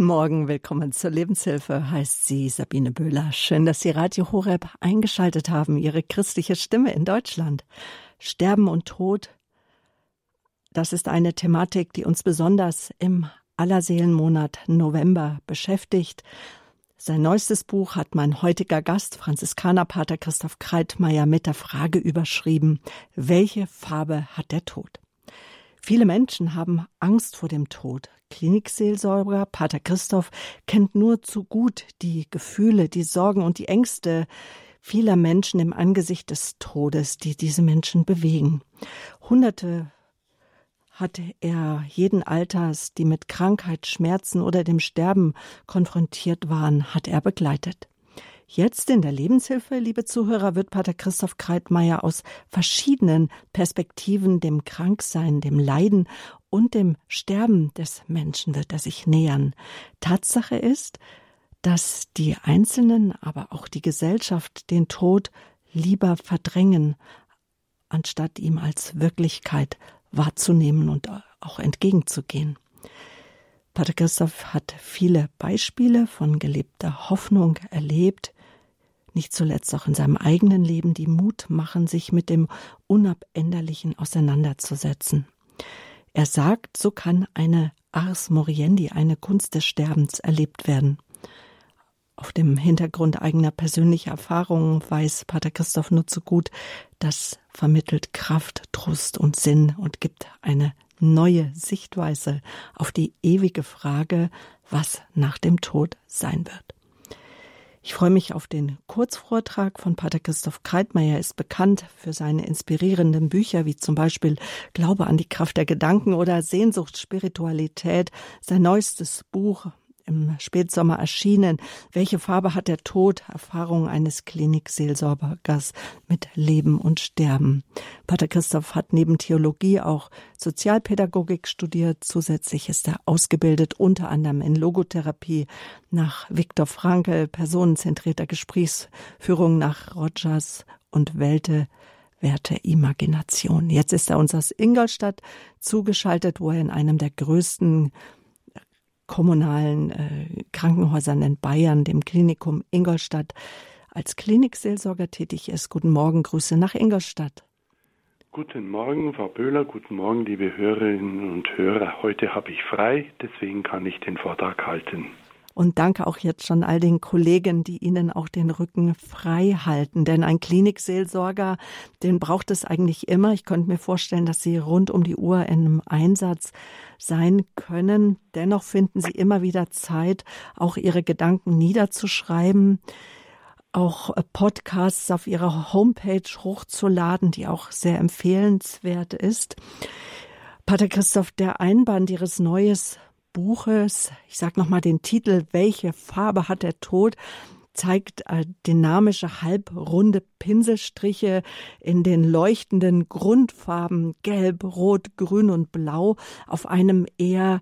Guten Morgen, willkommen zur Lebenshilfe, heißt sie Sabine Böhler. Schön, dass Sie Radio Horeb eingeschaltet haben, Ihre christliche Stimme in Deutschland. Sterben und Tod, das ist eine Thematik, die uns besonders im Allerseelenmonat November beschäftigt. Sein neuestes Buch hat mein heutiger Gast, Franziskanerpater Christoph Kreitmeier, mit der Frage überschrieben, welche Farbe hat der Tod? Viele Menschen haben Angst vor dem Tod. Klinikseelsorger Pater Christoph kennt nur zu gut die Gefühle, die Sorgen und die Ängste vieler Menschen im Angesicht des Todes, die diese Menschen bewegen. Hunderte hat er jeden Alters, die mit Krankheit, Schmerzen oder dem Sterben konfrontiert waren, hat er begleitet. Jetzt in der Lebenshilfe, liebe Zuhörer, wird Pater Christoph Kreitmeier aus verschiedenen Perspektiven dem Kranksein, dem Leiden und dem Sterben des Menschen wird er sich nähern. Tatsache ist, dass die Einzelnen, aber auch die Gesellschaft den Tod lieber verdrängen, anstatt ihm als Wirklichkeit wahrzunehmen und auch entgegenzugehen. Pater Christoph hat viele Beispiele von gelebter Hoffnung erlebt, nicht zuletzt auch in seinem eigenen Leben, die Mut machen, sich mit dem Unabänderlichen auseinanderzusetzen. Er sagt, so kann eine Ars Moriendi, eine Kunst des Sterbens, erlebt werden. Auf dem Hintergrund eigener persönlicher Erfahrungen weiß Pater Christoph nur zu gut, das vermittelt Kraft, Trost und Sinn und gibt eine neue Sichtweise auf die ewige Frage, was nach dem Tod sein wird. Ich freue mich auf den Kurzvortrag von Pater Christoph Kreitmeier. Er ist bekannt für seine inspirierenden Bücher, wie zum Beispiel Glaube an die Kraft der Gedanken oder Sehnsucht, Spiritualität. Sein neuestes Buch im Spätsommer erschienen. Welche Farbe hat der Tod? Erfahrung eines Klinikseelsorgers mit Leben und Sterben. Pater Christoph hat neben Theologie auch Sozialpädagogik studiert. Zusätzlich ist er ausgebildet unter anderem in Logotherapie nach Viktor Frankl, personenzentrierter Gesprächsführung nach Rogers und Welte Werte Imagination. Jetzt ist er uns aus Ingolstadt zugeschaltet, wo er in einem der größten kommunalen äh, Krankenhäusern in Bayern, dem Klinikum Ingolstadt, als Klinikseelsorger tätig ist. Guten Morgen, Grüße nach Ingolstadt. Guten Morgen, Frau Böhler, guten Morgen, liebe Hörerinnen und Hörer. Heute habe ich frei, deswegen kann ich den Vortrag halten. Und danke auch jetzt schon all den Kollegen, die Ihnen auch den Rücken frei halten. Denn ein Klinikseelsorger, den braucht es eigentlich immer. Ich könnte mir vorstellen, dass Sie rund um die Uhr in einem Einsatz sein können. Dennoch finden Sie immer wieder Zeit, auch Ihre Gedanken niederzuschreiben auch äh, Podcasts auf ihrer Homepage hochzuladen, die auch sehr empfehlenswert ist. Pater Christoph, der Einband Ihres Neues Buches, ich sage nochmal den Titel, Welche Farbe hat der Tod? zeigt äh, dynamische halbrunde Pinselstriche in den leuchtenden Grundfarben Gelb, Rot, Grün und Blau auf einem eher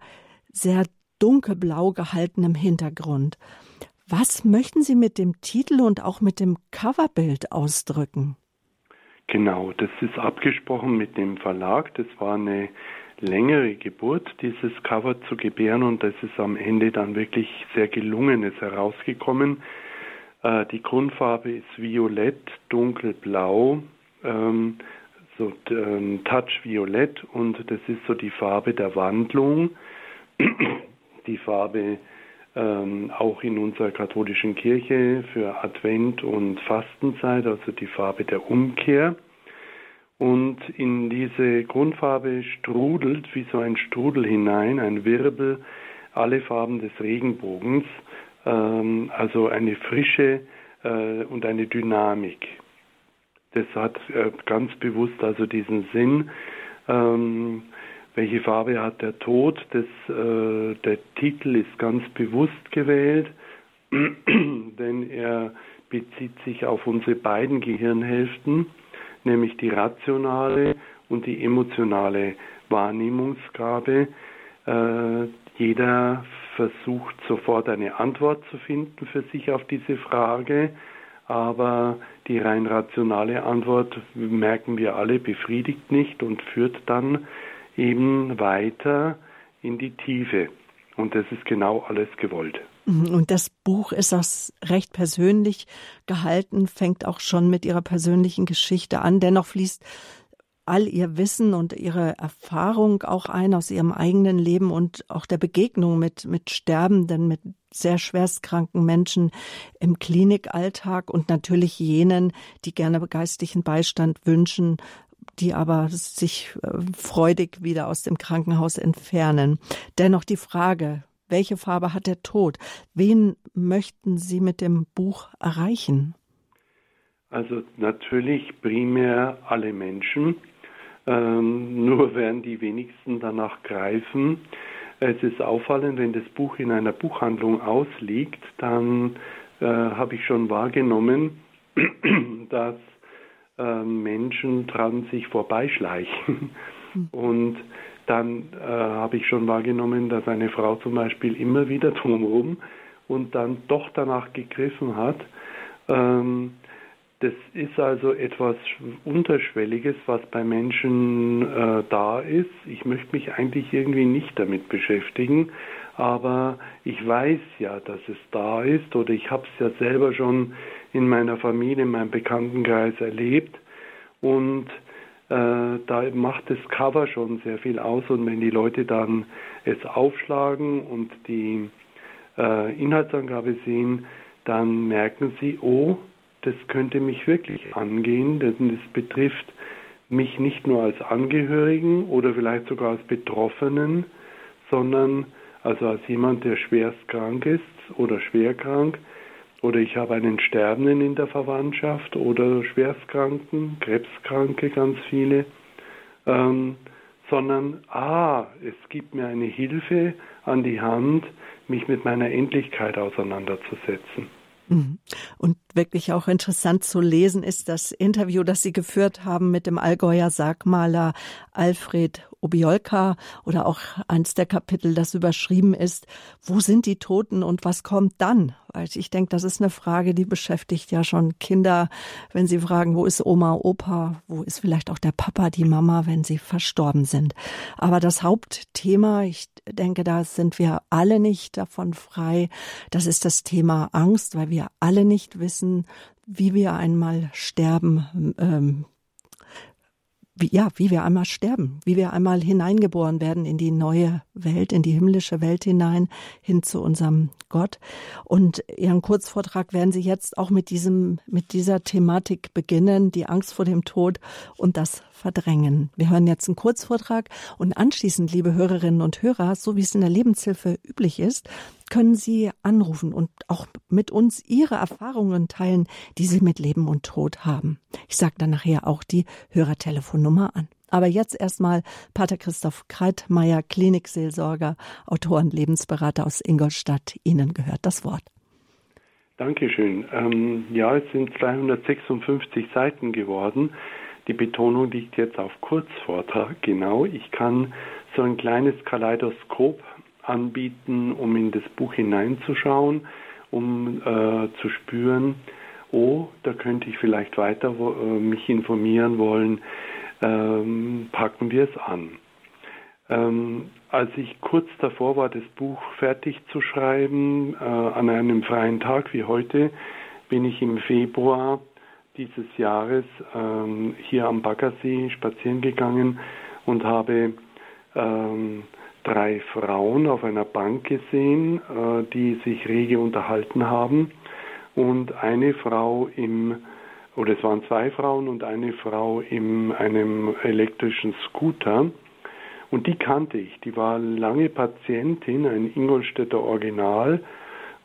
sehr dunkelblau gehaltenen Hintergrund. Was möchten Sie mit dem Titel und auch mit dem Coverbild ausdrücken? Genau, das ist abgesprochen mit dem Verlag. Das war eine längere Geburt, dieses Cover zu gebären und das ist am Ende dann wirklich sehr gelungenes herausgekommen. Äh, die Grundfarbe ist violett, dunkelblau, ähm, so ähm, Touch violett und das ist so die Farbe der Wandlung, die Farbe ähm, auch in unserer katholischen Kirche für Advent und Fastenzeit, also die Farbe der Umkehr. Und in diese Grundfarbe strudelt wie so ein Strudel hinein, ein Wirbel, alle Farben des Regenbogens, ähm, also eine Frische äh, und eine Dynamik. Das hat äh, ganz bewusst also diesen Sinn. Ähm, welche Farbe hat der Tod? Das, äh, der Titel ist ganz bewusst gewählt, denn er bezieht sich auf unsere beiden Gehirnhälften nämlich die rationale und die emotionale Wahrnehmungsgabe. Äh, jeder versucht sofort eine Antwort zu finden für sich auf diese Frage, aber die rein rationale Antwort, merken wir alle, befriedigt nicht und führt dann eben weiter in die Tiefe. Und das ist genau alles gewollt. Und das Buch ist auch recht persönlich gehalten, fängt auch schon mit ihrer persönlichen Geschichte an. Dennoch fließt all ihr Wissen und ihre Erfahrung auch ein aus ihrem eigenen Leben und auch der Begegnung mit, mit Sterbenden, mit sehr schwerstkranken Menschen im Klinikalltag und natürlich jenen, die gerne geistlichen Beistand wünschen, die aber sich äh, freudig wieder aus dem Krankenhaus entfernen. Dennoch die Frage, welche Farbe hat der Tod? Wen möchten Sie mit dem Buch erreichen? Also natürlich primär alle Menschen, ähm, nur werden die wenigsten danach greifen. Es ist auffallend, wenn das Buch in einer Buchhandlung ausliegt, dann äh, habe ich schon wahrgenommen, dass äh, Menschen dran sich vorbeischleichen. Hm. Und dann äh, habe ich schon wahrgenommen, dass eine Frau zum Beispiel immer wieder drumherum und dann doch danach gegriffen hat. Ähm, das ist also etwas Unterschwelliges, was bei Menschen äh, da ist. Ich möchte mich eigentlich irgendwie nicht damit beschäftigen, aber ich weiß ja, dass es da ist oder ich habe es ja selber schon in meiner Familie, in meinem Bekanntenkreis erlebt und da macht das Cover schon sehr viel aus. Und wenn die Leute dann es aufschlagen und die äh, Inhaltsangabe sehen, dann merken sie, oh, das könnte mich wirklich angehen, denn es betrifft mich nicht nur als Angehörigen oder vielleicht sogar als Betroffenen, sondern also als jemand, der schwerst krank ist oder schwer krank, oder ich habe einen Sterbenden in der Verwandtschaft oder Schwerstkranken, Krebskranke, ganz viele, ähm, sondern, ah, es gibt mir eine Hilfe an die Hand, mich mit meiner Endlichkeit auseinanderzusetzen. Mhm. Und wirklich auch interessant zu lesen ist das Interview, das Sie geführt haben mit dem Allgäuer Sargmaler Alfred Obiolka oder auch eins der Kapitel, das überschrieben ist, wo sind die Toten und was kommt dann? Weil ich denke, das ist eine Frage, die beschäftigt ja schon Kinder, wenn sie fragen, wo ist Oma, Opa, wo ist vielleicht auch der Papa, die Mama, wenn sie verstorben sind. Aber das Hauptthema, ich denke, da sind wir alle nicht davon frei, das ist das Thema Angst, weil wir alle nicht wissen, wie wir einmal sterben ähm, wie, ja, wie wir einmal sterben, wie wir einmal hineingeboren werden in die neue Welt, in die himmlische Welt hinein, hin zu unserem Gott. Und Ihren Kurzvortrag werden Sie jetzt auch mit diesem, mit dieser Thematik beginnen, die Angst vor dem Tod und das Verdrängen. Wir hören jetzt einen Kurzvortrag und anschließend, liebe Hörerinnen und Hörer, so wie es in der Lebenshilfe üblich ist, können Sie anrufen und auch mit uns Ihre Erfahrungen teilen, die Sie mit Leben und Tod haben. Ich sage dann nachher auch die Hörertelefonnummer an. Aber jetzt erstmal Pater Christoph Kreitmeier, Klinikseelsorger, Autor und Lebensberater aus Ingolstadt. Ihnen gehört das Wort. Dankeschön. Ähm, ja, es sind 256 Seiten geworden. Die Betonung liegt jetzt auf Kurzvortrag. Genau, ich kann so ein kleines Kaleidoskop anbieten, um in das Buch hineinzuschauen, um äh, zu spüren, oh, da könnte ich vielleicht weiter äh, mich informieren wollen, ähm, packen wir es an. Ähm, als ich kurz davor war, das Buch fertig zu schreiben, äh, an einem freien Tag wie heute, bin ich im Februar dieses Jahres ähm, hier am Baggersee spazieren gegangen und habe ähm, drei Frauen auf einer Bank gesehen, äh, die sich rege unterhalten haben und eine Frau im oder es waren zwei Frauen und eine Frau in einem elektrischen Scooter. Und die kannte ich. Die war lange Patientin, ein Ingolstädter Original.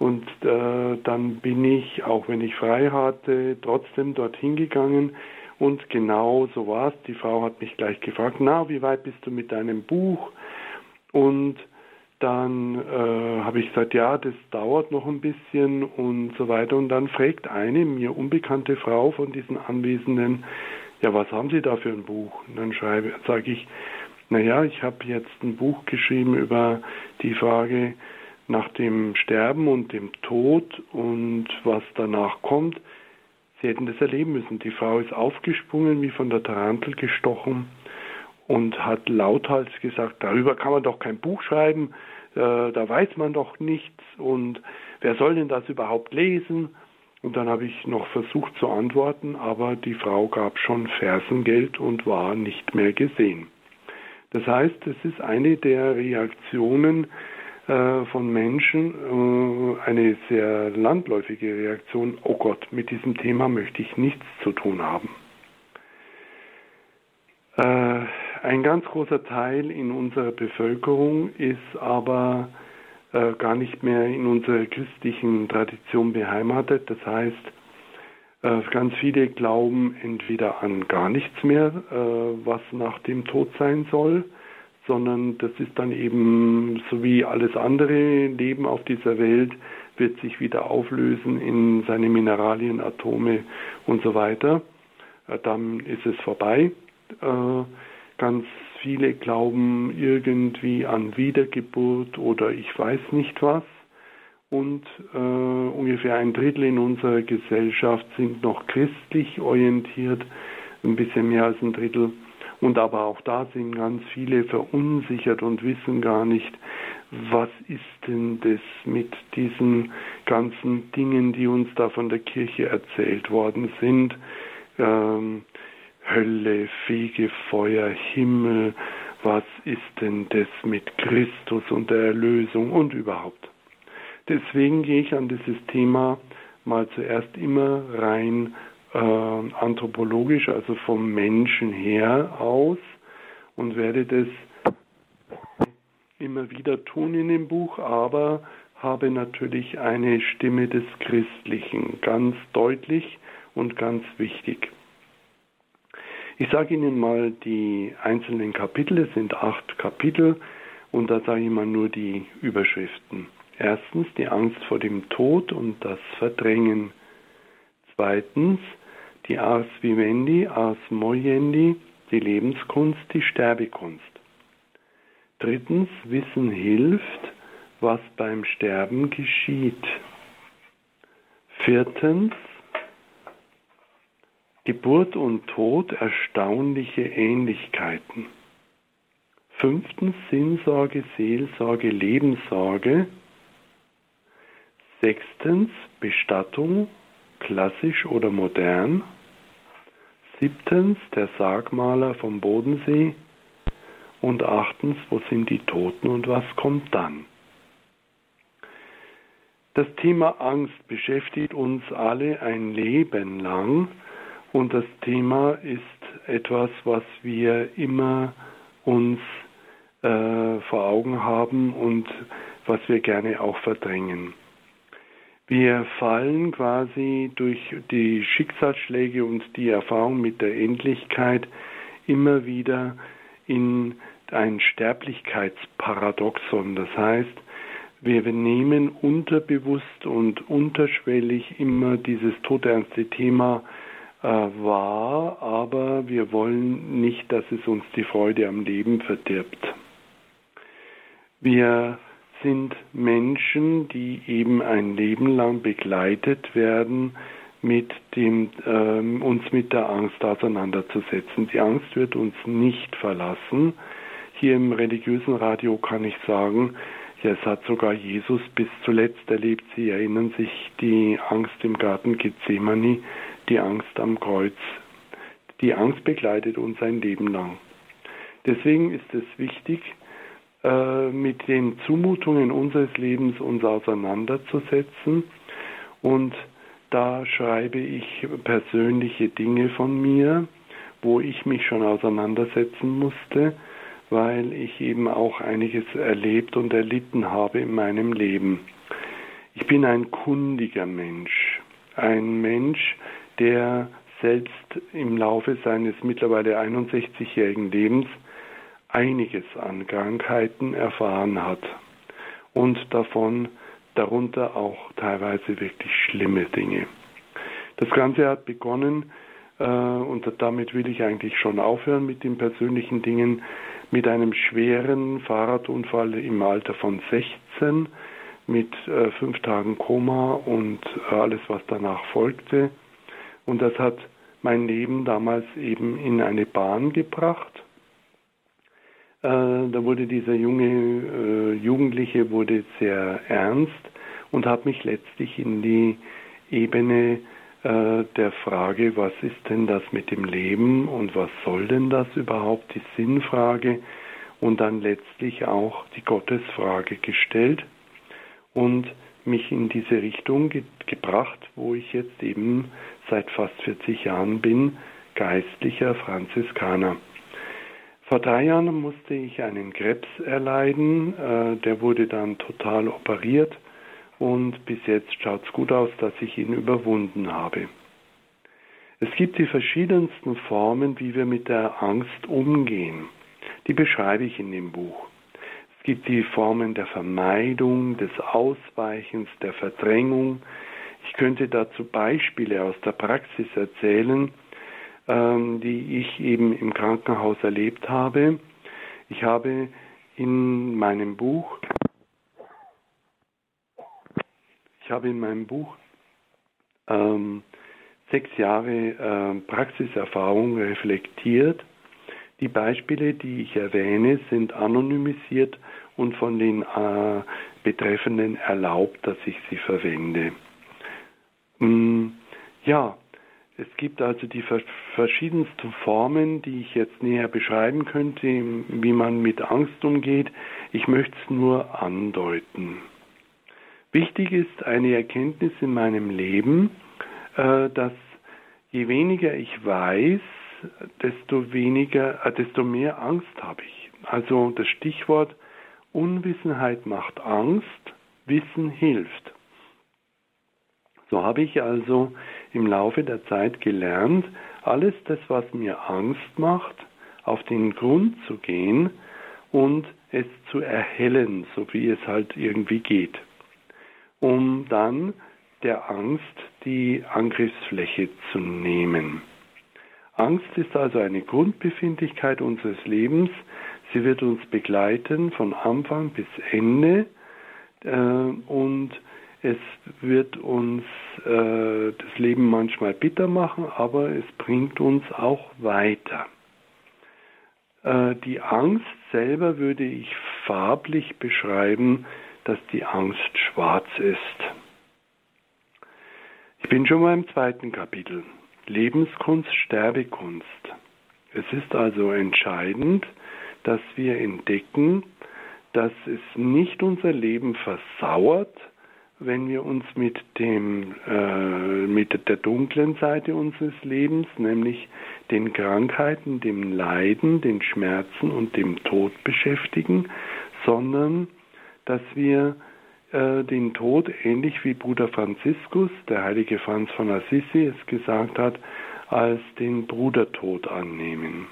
Und äh, dann bin ich, auch wenn ich frei hatte, trotzdem dorthin gegangen. Und genau so war es. Die Frau hat mich gleich gefragt, na, wie weit bist du mit deinem Buch? Und dann äh, habe ich gesagt, ja, das dauert noch ein bisschen und so weiter. Und dann fragt eine mir unbekannte Frau von diesen Anwesenden, ja, was haben Sie da für ein Buch? Und dann sage ich, naja, ich habe jetzt ein Buch geschrieben über die Frage nach dem Sterben und dem Tod und was danach kommt. Sie hätten das erleben müssen. Die Frau ist aufgesprungen, wie von der Tarantel gestochen und hat lauthals gesagt, darüber kann man doch kein Buch schreiben, äh, da weiß man doch nichts und wer soll denn das überhaupt lesen? Und dann habe ich noch versucht zu antworten, aber die Frau gab schon Fersengeld und war nicht mehr gesehen. Das heißt, es ist eine der Reaktionen von Menschen, äh, eine sehr landläufige Reaktion, oh Gott, mit diesem Thema möchte ich nichts zu tun haben. Äh, ein ganz großer Teil in unserer Bevölkerung ist aber äh, gar nicht mehr in unserer christlichen Tradition beheimatet. Das heißt, äh, ganz viele glauben entweder an gar nichts mehr, äh, was nach dem Tod sein soll, sondern das ist dann eben so wie alles andere Leben auf dieser Welt, wird sich wieder auflösen in seine Mineralien, Atome und so weiter. Äh, dann ist es vorbei. Äh, ganz viele glauben irgendwie an Wiedergeburt oder ich weiß nicht was. Und äh, ungefähr ein Drittel in unserer Gesellschaft sind noch christlich orientiert, ein bisschen mehr als ein Drittel. Und aber auch da sind ganz viele verunsichert und wissen gar nicht, was ist denn das mit diesen ganzen Dingen, die uns da von der Kirche erzählt worden sind. Ähm, Hölle, Fegefeuer, Himmel, was ist denn das mit Christus und der Erlösung und überhaupt. Deswegen gehe ich an dieses Thema mal zuerst immer rein äh, anthropologisch, also vom Menschen her aus und werde das immer wieder tun in dem Buch, aber habe natürlich eine Stimme des Christlichen, ganz deutlich und ganz wichtig. Ich sage Ihnen mal die einzelnen Kapitel, es sind acht Kapitel und da sage ich mal nur die Überschriften. Erstens die Angst vor dem Tod und das Verdrängen. Zweitens die Ars Vivendi, Ars Moyendi, die Lebenskunst, die Sterbekunst. Drittens Wissen hilft, was beim Sterben geschieht. Viertens Geburt und Tod erstaunliche Ähnlichkeiten. Fünftens Sinnsorge, Seelsorge, Lebenssorge. Sechstens Bestattung, klassisch oder modern. Siebtens der Sargmaler vom Bodensee. Und achtens, wo sind die Toten und was kommt dann? Das Thema Angst beschäftigt uns alle ein Leben lang und das Thema ist etwas, was wir immer uns äh, vor Augen haben und was wir gerne auch verdrängen. Wir fallen quasi durch die Schicksalsschläge und die Erfahrung mit der Endlichkeit immer wieder in ein Sterblichkeitsparadoxon. Das heißt, wir nehmen unterbewusst und unterschwellig immer dieses todernste Thema äh, wahr, aber wir wollen nicht, dass es uns die Freude am Leben verdirbt. Wir sind Menschen, die eben ein Leben lang begleitet werden, mit dem, ähm, uns mit der Angst auseinanderzusetzen. Die Angst wird uns nicht verlassen. Hier im religiösen Radio kann ich sagen, ja, es hat sogar Jesus bis zuletzt erlebt. Sie erinnern sich die Angst im Garten Gethsemane, die Angst am Kreuz. Die Angst begleitet uns ein Leben lang. Deswegen ist es wichtig, äh, mit den Zumutungen unseres Lebens uns auseinanderzusetzen. Und da schreibe ich persönliche Dinge von mir, wo ich mich schon auseinandersetzen musste, weil ich eben auch einiges erlebt und erlitten habe in meinem Leben. Ich bin ein kundiger Mensch, ein Mensch, der selbst im Laufe seines mittlerweile 61-jährigen Lebens einiges an Krankheiten erfahren hat und davon darunter auch teilweise wirklich schlimme Dinge. Das Ganze hat begonnen, äh, und damit will ich eigentlich schon aufhören mit den persönlichen Dingen, mit einem schweren Fahrradunfall im Alter von 16, mit äh, fünf Tagen Koma und alles, was danach folgte. Und das hat mein Leben damals eben in eine Bahn gebracht, Äh, da wurde dieser junge äh, Jugendliche wurde sehr ernst und hat mich letztlich in die Ebene äh, der Frage, was ist denn das mit dem Leben und was soll denn das überhaupt, die Sinnfrage und dann letztlich auch die Gottesfrage gestellt und mich in diese Richtung ge gebracht, wo ich jetzt eben seit fast 40 Jahren bin, geistlicher Franziskaner. Vor drei Jahren musste ich einen Krebs erleiden, äh, der wurde dann total operiert und bis jetzt schaut es gut aus, dass ich ihn überwunden habe. Es gibt die verschiedensten Formen, wie wir mit der Angst umgehen. Die beschreibe ich in dem Buch. Es gibt die Formen der Vermeidung, des Ausweichens, der Verdrängung. Ich könnte dazu Beispiele aus der Praxis erzählen, ähm, die ich eben im Krankenhaus erlebt habe. Ich habe in meinem Buch, ich habe in meinem Buch ähm, sechs Jahre äh, Praxiserfahrung reflektiert. Die Beispiele, die ich erwähne, sind anonymisiert und von den äh, Betreffenden erlaubt, dass ich sie verwende. Mm, ja, es gibt also die verschiedensten Formen, die ich jetzt näher beschreiben könnte, wie man mit Angst umgeht. Ich möchte es nur andeuten. Wichtig ist eine Erkenntnis in meinem Leben, äh, dass je weniger ich weiß, desto weniger, äh, desto mehr Angst habe ich. Also das Stichwort Unwissenheit macht Angst, Wissen hilft. So habe ich also im Laufe der Zeit gelernt, alles das, was mir Angst macht, auf den Grund zu gehen und es zu erhellen, so wie es halt irgendwie geht, um dann der Angst die Angriffsfläche zu nehmen. Angst ist also eine Grundbefindlichkeit unseres Lebens. Sie wird uns begleiten von Anfang bis Ende äh, und es wird uns äh, das Leben manchmal bitter machen, aber es bringt uns auch weiter. Äh, die Angst selber würde ich farblich beschreiben, dass die Angst schwarz ist. Ich bin schon mal im zweiten Kapitel. Lebenskunst, Sterbekunst. Es ist also entscheidend, dass wir entdecken, dass es nicht unser Leben versauert, wenn wir uns mit dem äh, mit der dunklen Seite unseres Lebens, nämlich den Krankheiten, dem Leiden, den Schmerzen und dem Tod beschäftigen, sondern dass wir äh, den Tod ähnlich wie Bruder Franziskus, der heilige Franz von Assisi es gesagt hat, als den Brudertod annehmen.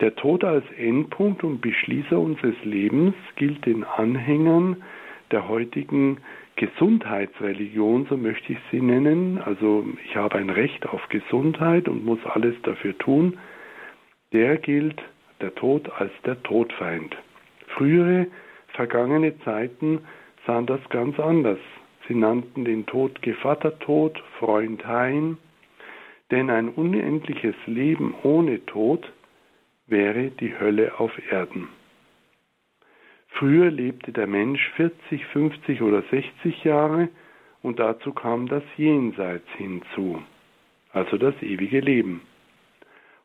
Der Tod als Endpunkt und Beschließer unseres Lebens gilt den Anhängern der heutigen Gesundheitsreligion, so möchte ich sie nennen, also ich habe ein Recht auf Gesundheit und muss alles dafür tun, der gilt der Tod als der Todfeind. Frühere, vergangene Zeiten sahen das ganz anders. Sie nannten den Tod Gevattertod, Freund Hein, denn ein unendliches Leben ohne Tod wäre die Hölle auf Erden. Früher lebte der Mensch 40, 50 oder 60 Jahre und dazu kam das Jenseits hinzu, also das ewige Leben.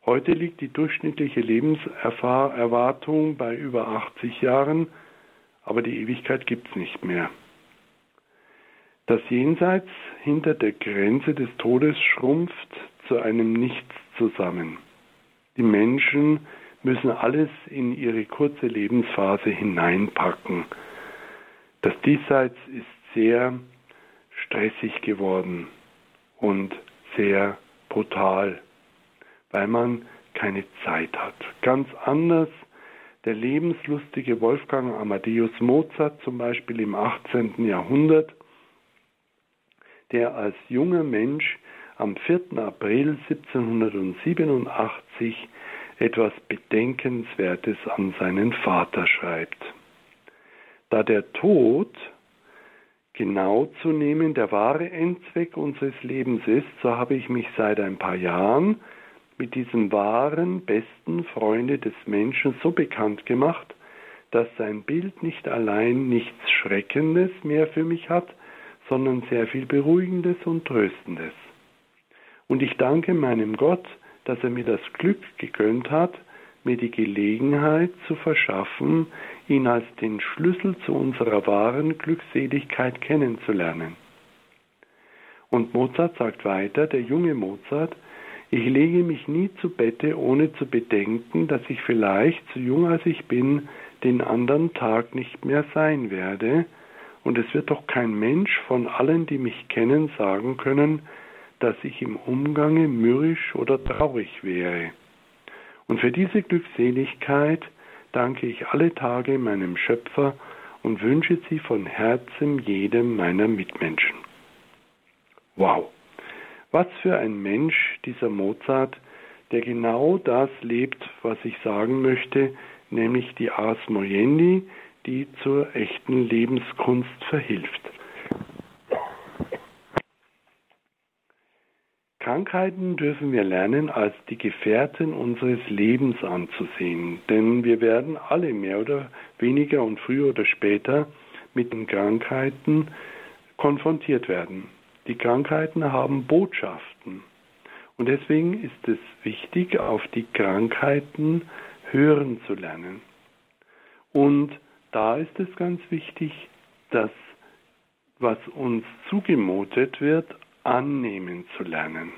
Heute liegt die durchschnittliche Lebenserwartung bei über 80 Jahren, aber die Ewigkeit gibt es nicht mehr. Das Jenseits hinter der Grenze des Todes schrumpft zu einem Nichts zusammen. Die Menschen müssen alles in ihre kurze Lebensphase hineinpacken. Das Diesseits ist sehr stressig geworden und sehr brutal, weil man keine Zeit hat. Ganz anders der lebenslustige Wolfgang Amadeus Mozart zum Beispiel im 18. Jahrhundert, der als junger Mensch am 4. April 1787 etwas Bedenkenswertes an seinen Vater schreibt. Da der Tod genau zu nehmen der wahre Endzweck unseres Lebens ist, so habe ich mich seit ein paar Jahren mit diesem wahren, besten Freunde des Menschen so bekannt gemacht, dass sein Bild nicht allein nichts Schreckendes mehr für mich hat, sondern sehr viel Beruhigendes und Tröstendes. Und ich danke meinem Gott, dass er mir das Glück gegönnt hat, mir die Gelegenheit zu verschaffen, ihn als den Schlüssel zu unserer wahren Glückseligkeit kennenzulernen. Und Mozart sagt weiter, der junge Mozart, ich lege mich nie zu Bette, ohne zu bedenken, dass ich vielleicht, so jung als ich bin, den anderen Tag nicht mehr sein werde, und es wird doch kein Mensch von allen, die mich kennen, sagen können, dass ich im Umgange mürrisch oder traurig wäre. Und für diese Glückseligkeit danke ich alle Tage meinem Schöpfer und wünsche sie von Herzen jedem meiner Mitmenschen. Wow, was für ein Mensch dieser Mozart, der genau das lebt, was ich sagen möchte, nämlich die Ars Mojendi, die zur echten Lebenskunst verhilft. Krankheiten dürfen wir lernen, als die Gefährten unseres Lebens anzusehen, denn wir werden alle mehr oder weniger und früher oder später mit den Krankheiten konfrontiert werden. Die Krankheiten haben Botschaften und deswegen ist es wichtig, auf die Krankheiten hören zu lernen. Und da ist es ganz wichtig, dass was uns zugemutet wird, annehmen zu lernen.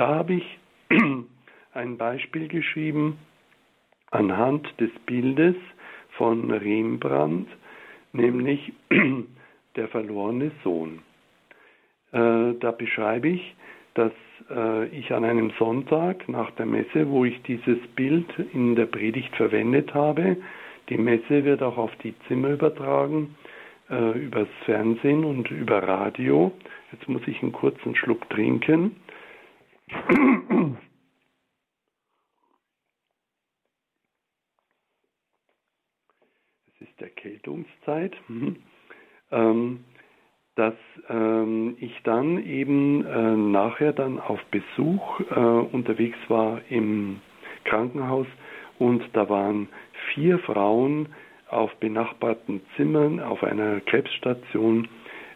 Da habe ich ein Beispiel geschrieben anhand des Bildes von Rembrandt, nämlich der verlorene Sohn. Äh, da beschreibe ich, dass äh, ich an einem Sonntag nach der Messe, wo ich dieses Bild in der Predigt verwendet habe, die Messe wird auch auf die Zimmer übertragen, äh, übers Fernsehen und über Radio. Jetzt muss ich einen kurzen Schluck trinken. Es ist Erkältungszeit. Mhm. Ähm, dass ähm, ich dann eben äh, nachher dann auf Besuch äh, unterwegs war im Krankenhaus und da waren vier Frauen auf benachbarten Zimmern auf einer Krebsstation,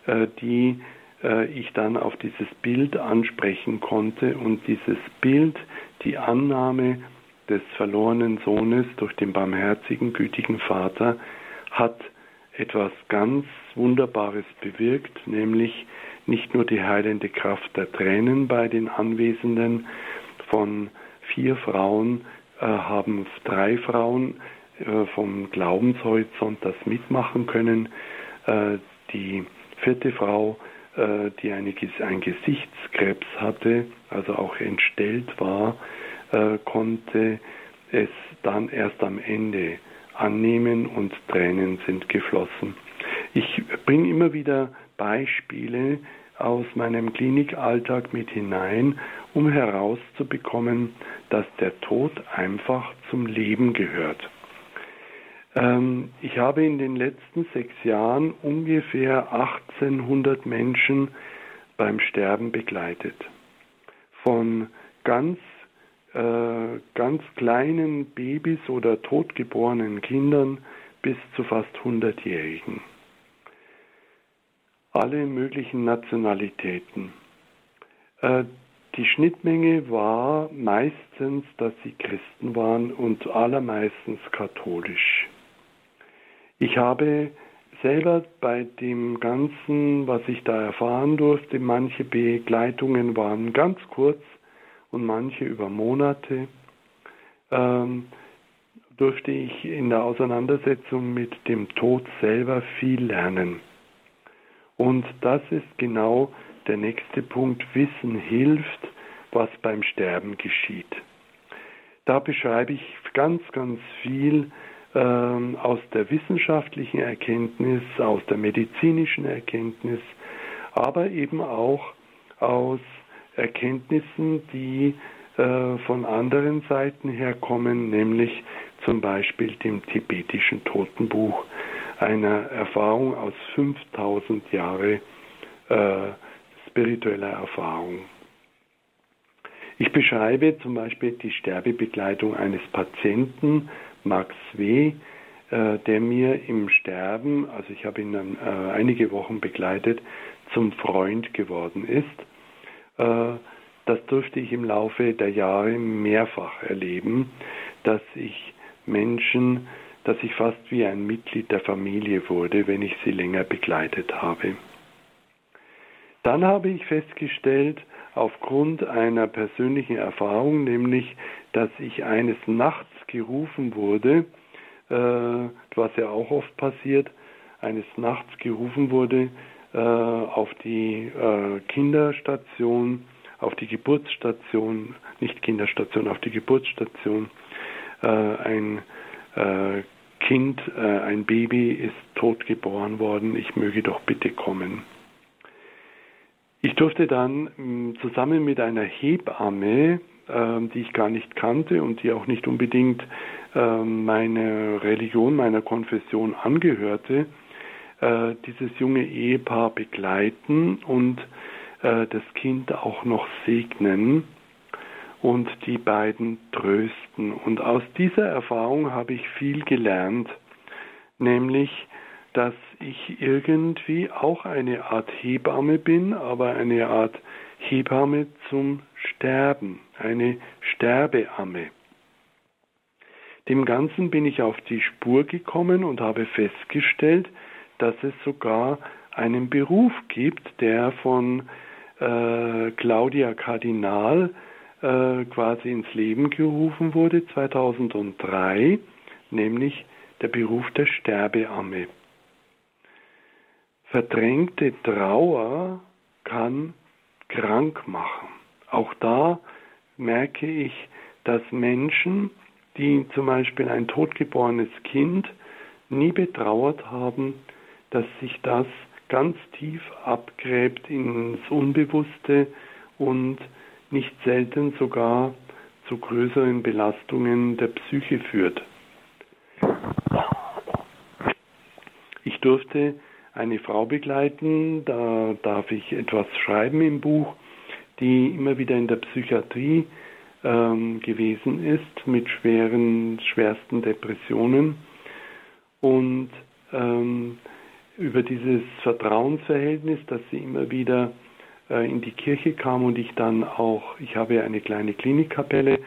äh, die äh, ich dann auf dieses Bild ansprechen konnte und dieses Bild, die Annahme des verlorenen Sohnes durch den barmherzigen, gütigen Vater, hat etwas ganz Wunderbares bewirkt, nämlich nicht nur die heilende Kraft der Tränen bei den Anwesenden. Von vier Frauen äh, haben drei Frauen äh, vom Glaubenshorizont das mitmachen können. Äh, die vierte Frau, die eine, ein Gesichtskrebs hatte, also auch entstellt war, äh, konnte es dann erst am Ende annehmen und Tränen sind geflossen. Ich bringe immer wieder Beispiele aus meinem Klinikalltag mit hinein, um herauszubekommen, dass der Tod einfach zum Leben gehört. Ähm, ich habe in den letzten sechs Jahren ungefähr 1800 Menschen beim Sterben begleitet. Von ganz äh, ganz kleinen Babys oder totgeborenen Kindern bis zu fast 100-Jährigen. Alle möglichen Nationalitäten. Äh, die Schnittmenge war meistens, dass sie Christen waren und allermeistens katholisch. Ich habe selber bei dem Ganzen, was ich da erfahren durfte, manche Begleitungen waren ganz kurz, und manche über Monate, ähm, durfte ich in der Auseinandersetzung mit dem Tod selber viel lernen. Und das ist genau der nächste Punkt. Wissen hilft, was beim Sterben geschieht. Da beschreibe ich ganz, ganz viel ähm, aus der wissenschaftlichen Erkenntnis, aus der medizinischen Erkenntnis, aber eben auch aus Erkenntnissen, die äh, von anderen Seiten herkommen, nämlich zum Beispiel dem tibetischen Totenbuch, einer Erfahrung aus 5000 Jahren äh, spiritueller Erfahrung. Ich beschreibe zum Beispiel die Sterbebegleitung eines Patienten, Max W., äh, der mir im Sterben, also ich habe ihn dann äh, einige Wochen begleitet, zum Freund geworden ist. Äh, das durfte ich im Laufe der Jahre mehrfach erleben, dass ich Menschen, dass ich fast wie ein Mitglied der Familie wurde, wenn ich sie länger begleitet habe. Dann habe ich festgestellt, aufgrund einer persönlichen Erfahrung, nämlich, dass ich eines Nachts gerufen wurde, äh, was ja auch oft passiert, eines Nachts gerufen wurde äh, auf die äh, Kinderstation, auf die Geburtsstation, nicht Kinderstation, auf die Geburtsstation. Ein Kind, ein Baby ist tot geboren worden, ich möge doch bitte kommen. Ich durfte dann mm, zusammen mit einer Hebamme, die ich gar nicht kannte und die auch nicht unbedingt ähm, meine Religion, meiner Konfession angehörte, äh, dieses junge Ehepaar begleiten und äh, das Kind auch noch segnen und die beiden trösten. Und aus dieser Erfahrung habe ich viel gelernt, nämlich, dass ich irgendwie auch eine Art Hebamme bin, aber eine Art Hebamme zum Sterben, eine Sterbeamme. Dem Ganzen bin ich auf die Spur gekommen und habe festgestellt, dass es sogar einen Beruf gibt, der von äh, Claudia Kardinal äh, quasi ins Leben gerufen wurde 2003, nämlich der Beruf der Sterbeamme. Verdrängte Trauer kann krank machen. Auch da merke ich, dass Menschen, die zum Beispiel ein totgeborenes Kind nie betrauert haben, dass sich das ganz tief abgräbt ins Unbewusste und nicht selten sogar zu größeren Belastungen der Psyche führt. Ich durfte eine Frau begleiten, da darf ich etwas schreiben im Buch, die immer wieder in der Psychiatrie ähm, gewesen ist mit schweren, schwersten Depressionen. Und ähm, über dieses Vertrauensverhältnis, dass sie immer wieder äh, in die Kirche kam und ich dann auch, ich habe eine kleine Klinikkapelle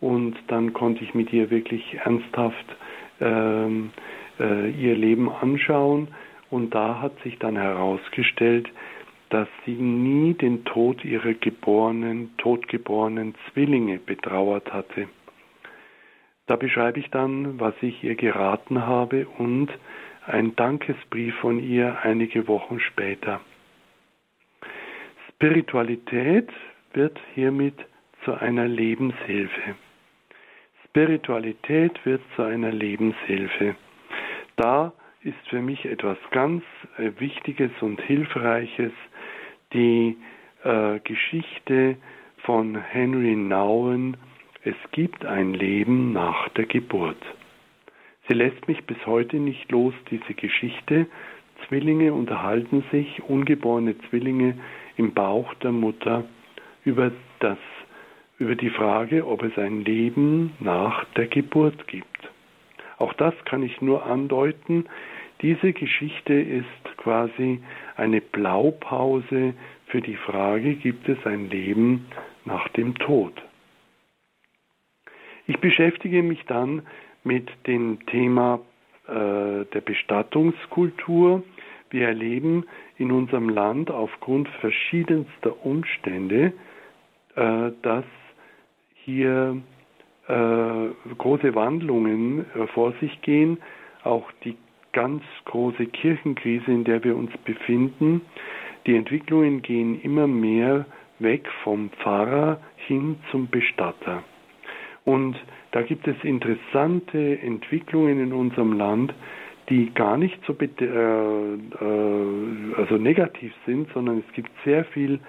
und dann konnte ich mit ihr wirklich ernsthaft ähm, äh, ihr Leben anschauen. Und da hat sich dann herausgestellt, dass sie nie den Tod ihrer geborenen, totgeborenen Zwillinge betrauert hatte. Da beschreibe ich dann, was ich ihr geraten habe und ein Dankesbrief von ihr einige Wochen später. Spiritualität wird hiermit zu einer Lebenshilfe. Spiritualität wird zu einer Lebenshilfe. Da ist für mich etwas ganz äh, Wichtiges und Hilfreiches, die äh, Geschichte von Henry Nouwen, Es gibt ein Leben nach der Geburt. Sie lässt mich bis heute nicht los, diese Geschichte. Zwillinge unterhalten sich, ungeborene Zwillinge im Bauch der Mutter über das, über die Frage, ob es ein Leben nach der Geburt gibt. Auch das kann ich nur andeuten. Diese Geschichte ist quasi eine Blaupause für die Frage, gibt es ein Leben nach dem Tod? Ich beschäftige mich dann mit dem Thema äh, der Bestattungskultur. Wir erleben in unserem Land aufgrund verschiedenster Umstände, äh, dass hier äh, große Wandlungen äh, vor sich gehen. Auch die ganz große Kirchenkrise, in der wir uns befinden, die Entwicklungen gehen immer mehr weg vom Pfarrer hin zum Bestatter. Und da gibt es interessante Entwicklungen in unserem Land, die gar nicht so äh, äh, also negativ sind, sondern es gibt sehr viel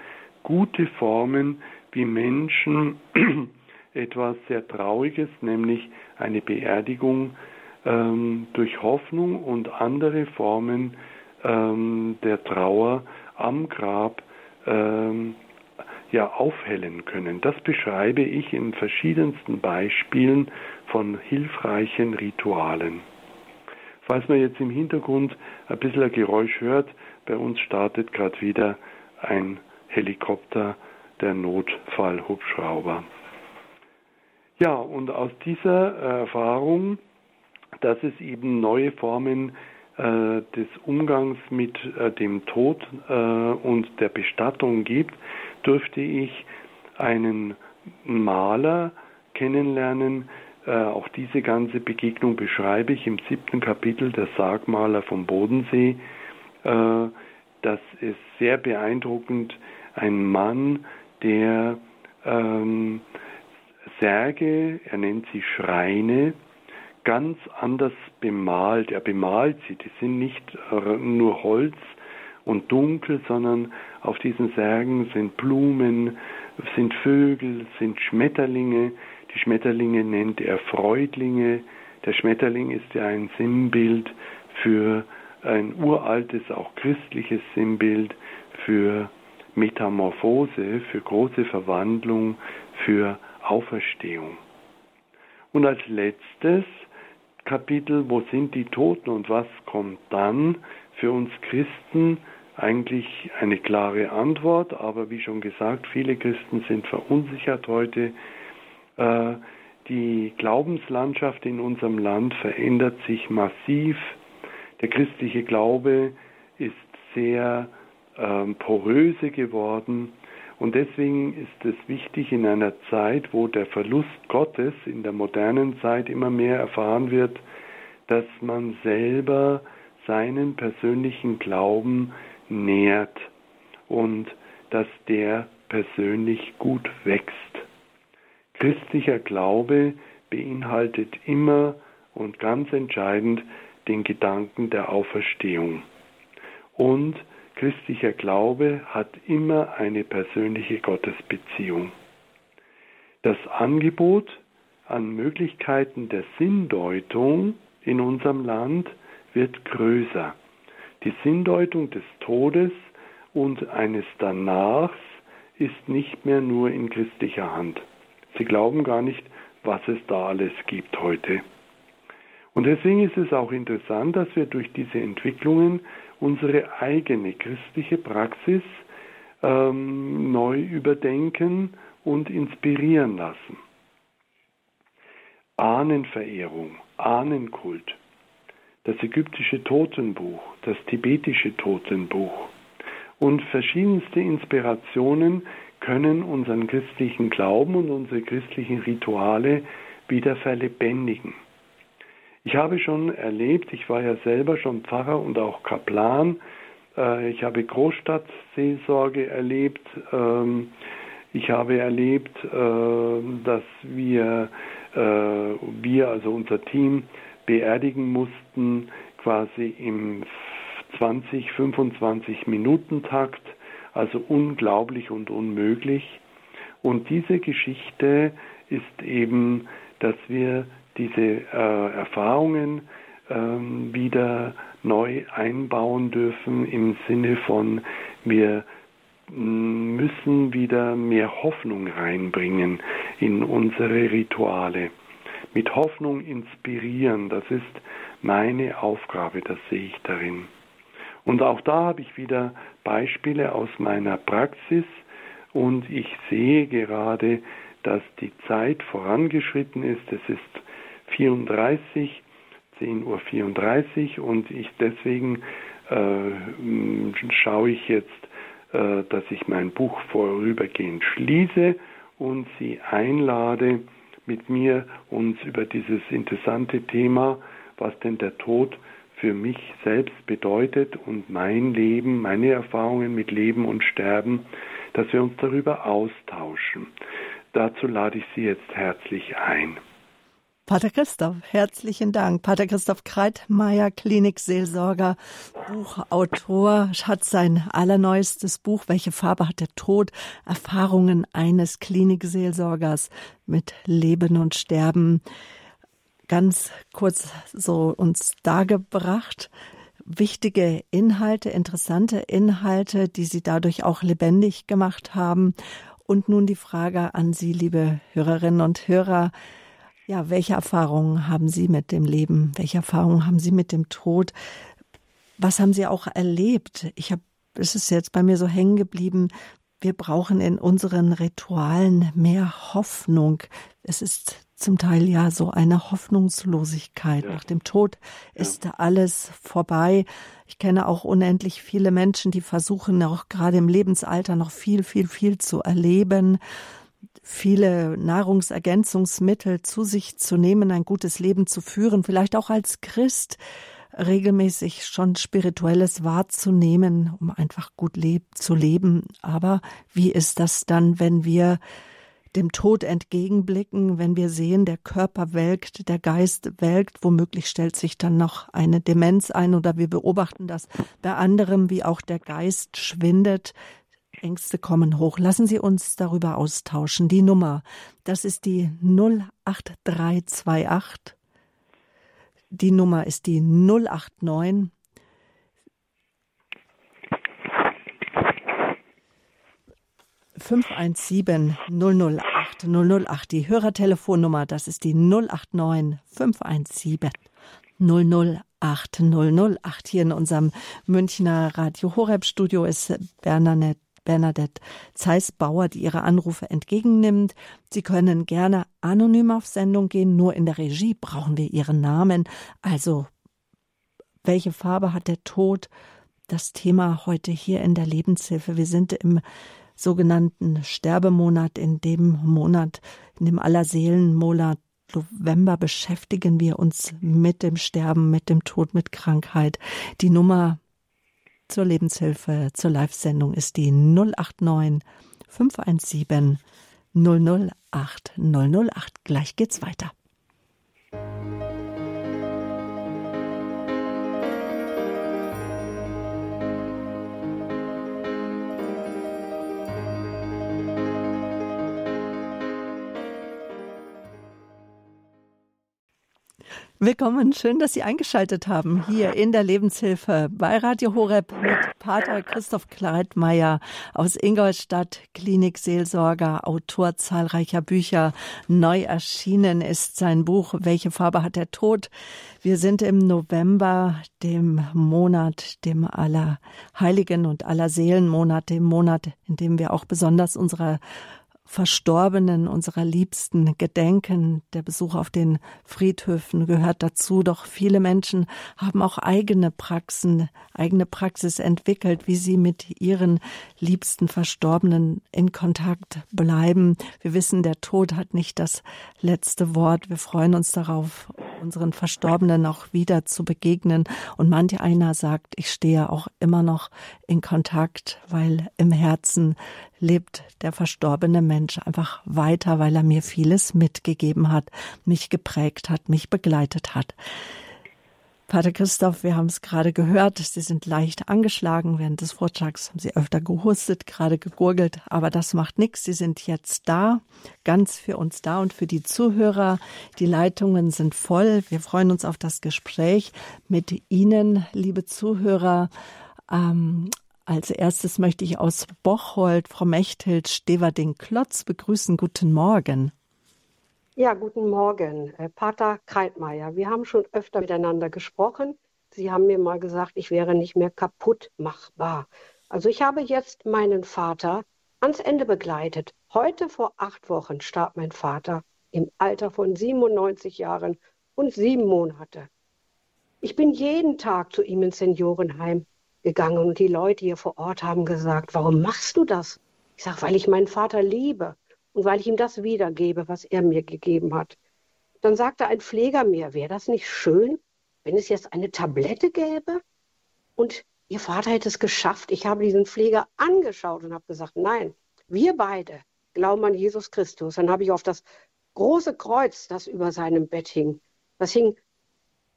gute Formen, wie Menschen etwas sehr Trauriges, nämlich eine Beerdigung ähm, durch Hoffnung und andere Formen ähm, der Trauer am Grab ähm, ja aufhellen können. Das beschreibe ich in verschiedensten Beispielen von hilfreichen Ritualen. Falls man jetzt im Hintergrund ein bisschen ein Geräusch hört, bei uns startet gerade wieder ein Helikopter, der Notfallhubschrauber. Ja, und aus dieser Erfahrung, dass es eben neue Formen äh, des Umgangs mit äh, dem Tod äh, und der Bestattung gibt, durfte ich einen Maler kennenlernen. Äh, auch diese ganze Begegnung beschreibe ich im siebten Kapitel der Sargmaler vom Bodensee. Äh, das ist sehr beeindruckend. Ein Mann, der ähm, Särge, er nennt sie Schreine, ganz anders bemalt. Er bemalt sie. Die sind nicht nur Holz und dunkel, sondern auf diesen Särgen sind Blumen, sind Vögel, sind Schmetterlinge. Die Schmetterlinge nennt er Freudlinge. Der Schmetterling ist ja ein Sinnbild für ein uraltes, auch christliches Sinnbild für Metamorphose, für große Verwandlung, für Auferstehung. Und als letztes Kapitel, wo sind die Toten und was kommt dann, für uns Christen eigentlich eine klare Antwort, aber wie schon gesagt, viele Christen sind verunsichert heute. Äh, die Glaubenslandschaft in unserem Land verändert sich massiv. Der christliche Glaube ist sehr ähm, poröse geworden. Und deswegen ist es wichtig in einer Zeit, wo der Verlust Gottes in der modernen Zeit immer mehr erfahren wird, dass man selber seinen persönlichen Glauben nährt und dass der persönlich gut wächst. Christlicher Glaube beinhaltet immer und ganz entscheidend den Gedanken der Auferstehung. Und Christlicher Glaube hat immer eine persönliche Gottesbeziehung. Das Angebot an Möglichkeiten der Sinndeutung in unserem Land wird größer. Die Sinndeutung des Todes und eines Danachs ist nicht mehr nur in christlicher Hand. Sie glauben gar nicht, was es da alles gibt heute. Und deswegen ist es auch interessant, dass wir durch diese Entwicklungen unsere eigene christliche Praxis ähm, neu überdenken und inspirieren lassen. Ahnenverehrung, Ahnenkult, das ägyptische Totenbuch, das tibetische Totenbuch und verschiedenste Inspirationen können unseren christlichen Glauben und unsere christlichen Rituale wieder verlebendigen. Ich habe schon erlebt, ich war ja selber schon Pfarrer und auch Kaplan, äh, ich habe Großstadtseelsorge erlebt, ähm, ich habe erlebt, äh, dass wir, äh, wir, also unser Team, beerdigen mussten, quasi im 20, 25 Minuten Takt, also unglaublich und unmöglich. Und diese Geschichte ist eben, dass wir diese äh, Erfahrungen ähm, wieder neu einbauen dürfen im Sinne von wir müssen wieder mehr Hoffnung reinbringen in unsere Rituale. Mit Hoffnung inspirieren, das ist meine Aufgabe, das sehe ich darin. Und auch da habe ich wieder Beispiele aus meiner Praxis und ich sehe gerade, dass die Zeit vorangeschritten ist. Es ist 34, 10.34 Uhr und ich deswegen äh, schaue ich jetzt, äh, dass ich mein Buch vorübergehend schließe und Sie einlade, mit mir uns über dieses interessante Thema, was denn der Tod für mich selbst bedeutet und mein Leben, meine Erfahrungen mit Leben und Sterben, dass wir uns darüber austauschen. Dazu lade ich Sie jetzt herzlich ein. Pater Christoph, herzlichen Dank. Pater Christoph Kreitmeier, Klinikseelsorger, Buchautor, hat sein allerneuestes Buch, Welche Farbe hat der Tod? Erfahrungen eines Klinikseelsorgers mit Leben und Sterben. Ganz kurz so uns dargebracht. Wichtige Inhalte, interessante Inhalte, die Sie dadurch auch lebendig gemacht haben Und nun die Frage an Sie, liebe Hörerinnen und Hörer. Ja, welche Erfahrungen haben Sie mit dem Leben? Welche Erfahrungen haben Sie mit dem Tod? Was haben Sie auch erlebt? Ich habe, es ist jetzt bei mir so hängen geblieben. Wir brauchen in unseren Ritualen mehr Hoffnung. Es ist zum Teil ja so eine Hoffnungslosigkeit. Ja. Nach dem Tod ist ja. alles vorbei. Ich kenne auch unendlich viele Menschen, die versuchen auch gerade im Lebensalter noch viel, viel, viel zu erleben viele Nahrungsergänzungsmittel zu sich zu nehmen, ein gutes Leben zu führen, vielleicht auch als Christ regelmäßig schon Spirituelles wahrzunehmen, um einfach gut leb zu leben. Aber wie ist das dann, wenn wir dem Tod entgegenblicken, wenn wir sehen, der Körper welkt, der Geist welkt, womöglich stellt sich dann noch eine Demenz ein oder wir beobachten das bei anderem, wie auch der Geist schwindet. Ängste kommen hoch. Lassen Sie uns darüber austauschen. Die Nummer, das ist die 08328. Die Nummer ist die 089 517 008 008. Die Hörertelefonnummer, das ist die 089 517 008 008. Hier in unserem Münchner Radio Horeb Studio ist Bernadette Bernadette Zeiss-Bauer, die ihre Anrufe entgegennimmt. Sie können gerne anonym auf Sendung gehen, nur in der Regie brauchen wir Ihren Namen. Also, welche Farbe hat der Tod? Das Thema heute hier in der Lebenshilfe. Wir sind im sogenannten Sterbemonat, in dem Monat, in dem Allerseelenmonat November beschäftigen wir uns mit dem Sterben, mit dem Tod, mit Krankheit. Die Nummer zur Lebenshilfe, zur Live-Sendung ist die 089 517 008 008. Gleich geht's weiter. Willkommen, schön, dass Sie eingeschaltet haben hier in der Lebenshilfe bei Radio Horeb mit Pater Christoph Kleitmeier aus Ingolstadt, Klinikseelsorger, Autor zahlreicher Bücher. Neu erschienen ist sein Buch Welche Farbe hat der Tod? Wir sind im November, dem Monat, dem aller Heiligen und aller Seelenmonat, dem Monat, in dem wir auch besonders unserer Verstorbenen, unserer Liebsten gedenken. Der Besuch auf den Friedhöfen gehört dazu. Doch viele Menschen haben auch eigene Praxen, eigene Praxis entwickelt, wie sie mit ihren liebsten Verstorbenen in Kontakt bleiben. Wir wissen, der Tod hat nicht das letzte Wort. Wir freuen uns darauf, unseren Verstorbenen auch wieder zu begegnen. Und manch einer sagt, ich stehe auch immer noch in Kontakt, weil im Herzen lebt der verstorbene Mensch einfach weiter, weil er mir vieles mitgegeben hat, mich geprägt hat, mich begleitet hat. Pater Christoph, wir haben es gerade gehört, Sie sind leicht angeschlagen. Während des Vortrags haben Sie öfter gehustet, gerade gegurgelt, aber das macht nichts. Sie sind jetzt da, ganz für uns da und für die Zuhörer. Die Leitungen sind voll. Wir freuen uns auf das Gespräch mit Ihnen, liebe Zuhörer. Ähm, als erstes möchte ich aus Bocholt Frau Mechthild Steverding-Klotz begrüßen. Guten Morgen. Ja, guten Morgen, äh, Pater Kreitmeier. Wir haben schon öfter miteinander gesprochen. Sie haben mir mal gesagt, ich wäre nicht mehr kaputt machbar. Also ich habe jetzt meinen Vater ans Ende begleitet. Heute vor acht Wochen starb mein Vater im Alter von 97 Jahren und sieben Monate. Ich bin jeden Tag zu ihm ins Seniorenheim gegangen und die Leute hier vor Ort haben gesagt, warum machst du das? Ich sage, weil ich meinen Vater liebe und weil ich ihm das wiedergebe, was er mir gegeben hat. Dann sagte ein Pfleger mir, wäre das nicht schön, wenn es jetzt eine Tablette gäbe? Und ihr Vater hätte es geschafft. Ich habe diesen Pfleger angeschaut und habe gesagt, nein, wir beide glauben an Jesus Christus. Dann habe ich auf das große Kreuz, das über seinem Bett hing, das hing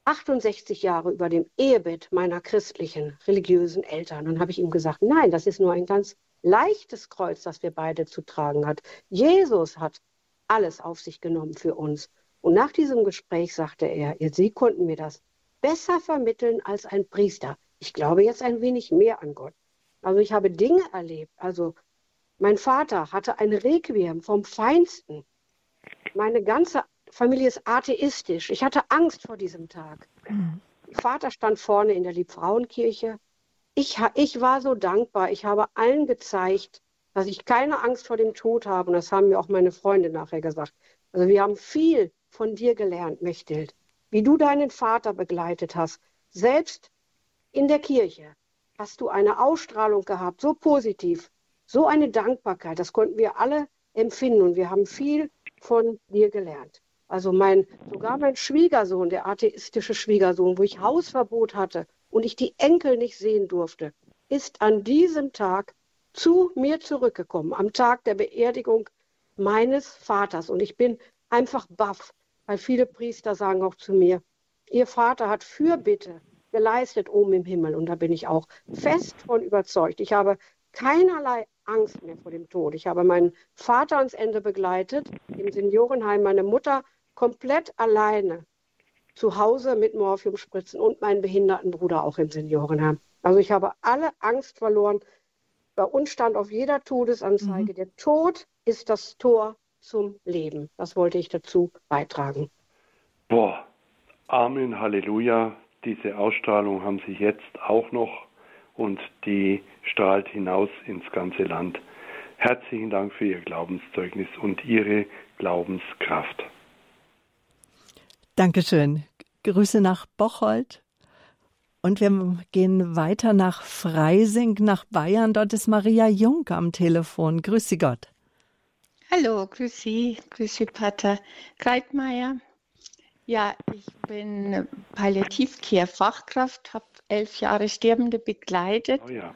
68 Jahre über dem Ehebett meiner christlichen, religiösen Eltern. Und habe ich ihm gesagt, nein, das ist nur ein ganz leichtes Kreuz, das wir beide zu tragen hat. Jesus hat alles auf sich genommen für uns. Und nach diesem Gespräch sagte er, Sie konnten mir das besser vermitteln als ein Priester. Ich glaube jetzt ein wenig mehr an Gott. Also ich habe Dinge erlebt. Also Mein Vater hatte ein Requiem vom Feinsten. Meine ganze Familie ist atheistisch. Ich hatte Angst vor diesem Tag. Mhm. Vater stand vorne in der Liebfrauenkirche. Ich, ich war so dankbar. Ich habe allen gezeigt, dass ich keine Angst vor dem Tod habe. Und das haben mir auch meine Freunde nachher gesagt. Also wir haben viel von dir gelernt, Mechthild. Wie du deinen Vater begleitet hast. Selbst in der Kirche hast du eine Ausstrahlung gehabt, so positiv. So eine Dankbarkeit, das konnten wir alle empfinden und wir haben viel von dir gelernt. Also mein, sogar mein Schwiegersohn, der atheistische Schwiegersohn, wo ich Hausverbot hatte und ich die Enkel nicht sehen durfte, ist an diesem Tag zu mir zurückgekommen, am Tag der Beerdigung meines Vaters. Und ich bin einfach baff, weil viele Priester sagen auch zu mir, ihr Vater hat Fürbitte geleistet oben im Himmel. Und da bin ich auch fest von überzeugt. Ich habe keinerlei Angst mehr vor dem Tod. Ich habe meinen Vater ans Ende begleitet, im Seniorenheim, meine Mutter komplett alleine zu Hause mit Morphiumspritzen und meinen behinderten Bruder auch im Seniorenheim. Also ich habe alle Angst verloren. Bei uns stand auf jeder Todesanzeige, mhm. der Tod ist das Tor zum Leben. Das wollte ich dazu beitragen. Boah, Amen, Halleluja. Diese Ausstrahlung haben Sie jetzt auch noch und die strahlt hinaus ins ganze Land. Herzlichen Dank für Ihr Glaubenszeugnis und Ihre Glaubenskraft. Dankeschön. Grüße nach Bocholt. Und wir gehen weiter nach Freising, nach Bayern. Dort ist Maria Jung am Telefon. Grüß Sie Gott. Hallo, grüß Sie, grüß Sie, Pater Kreitmeier. Ja, ich bin Palliativcare-Fachkraft, habe elf Jahre Sterbende begleitet oh ja.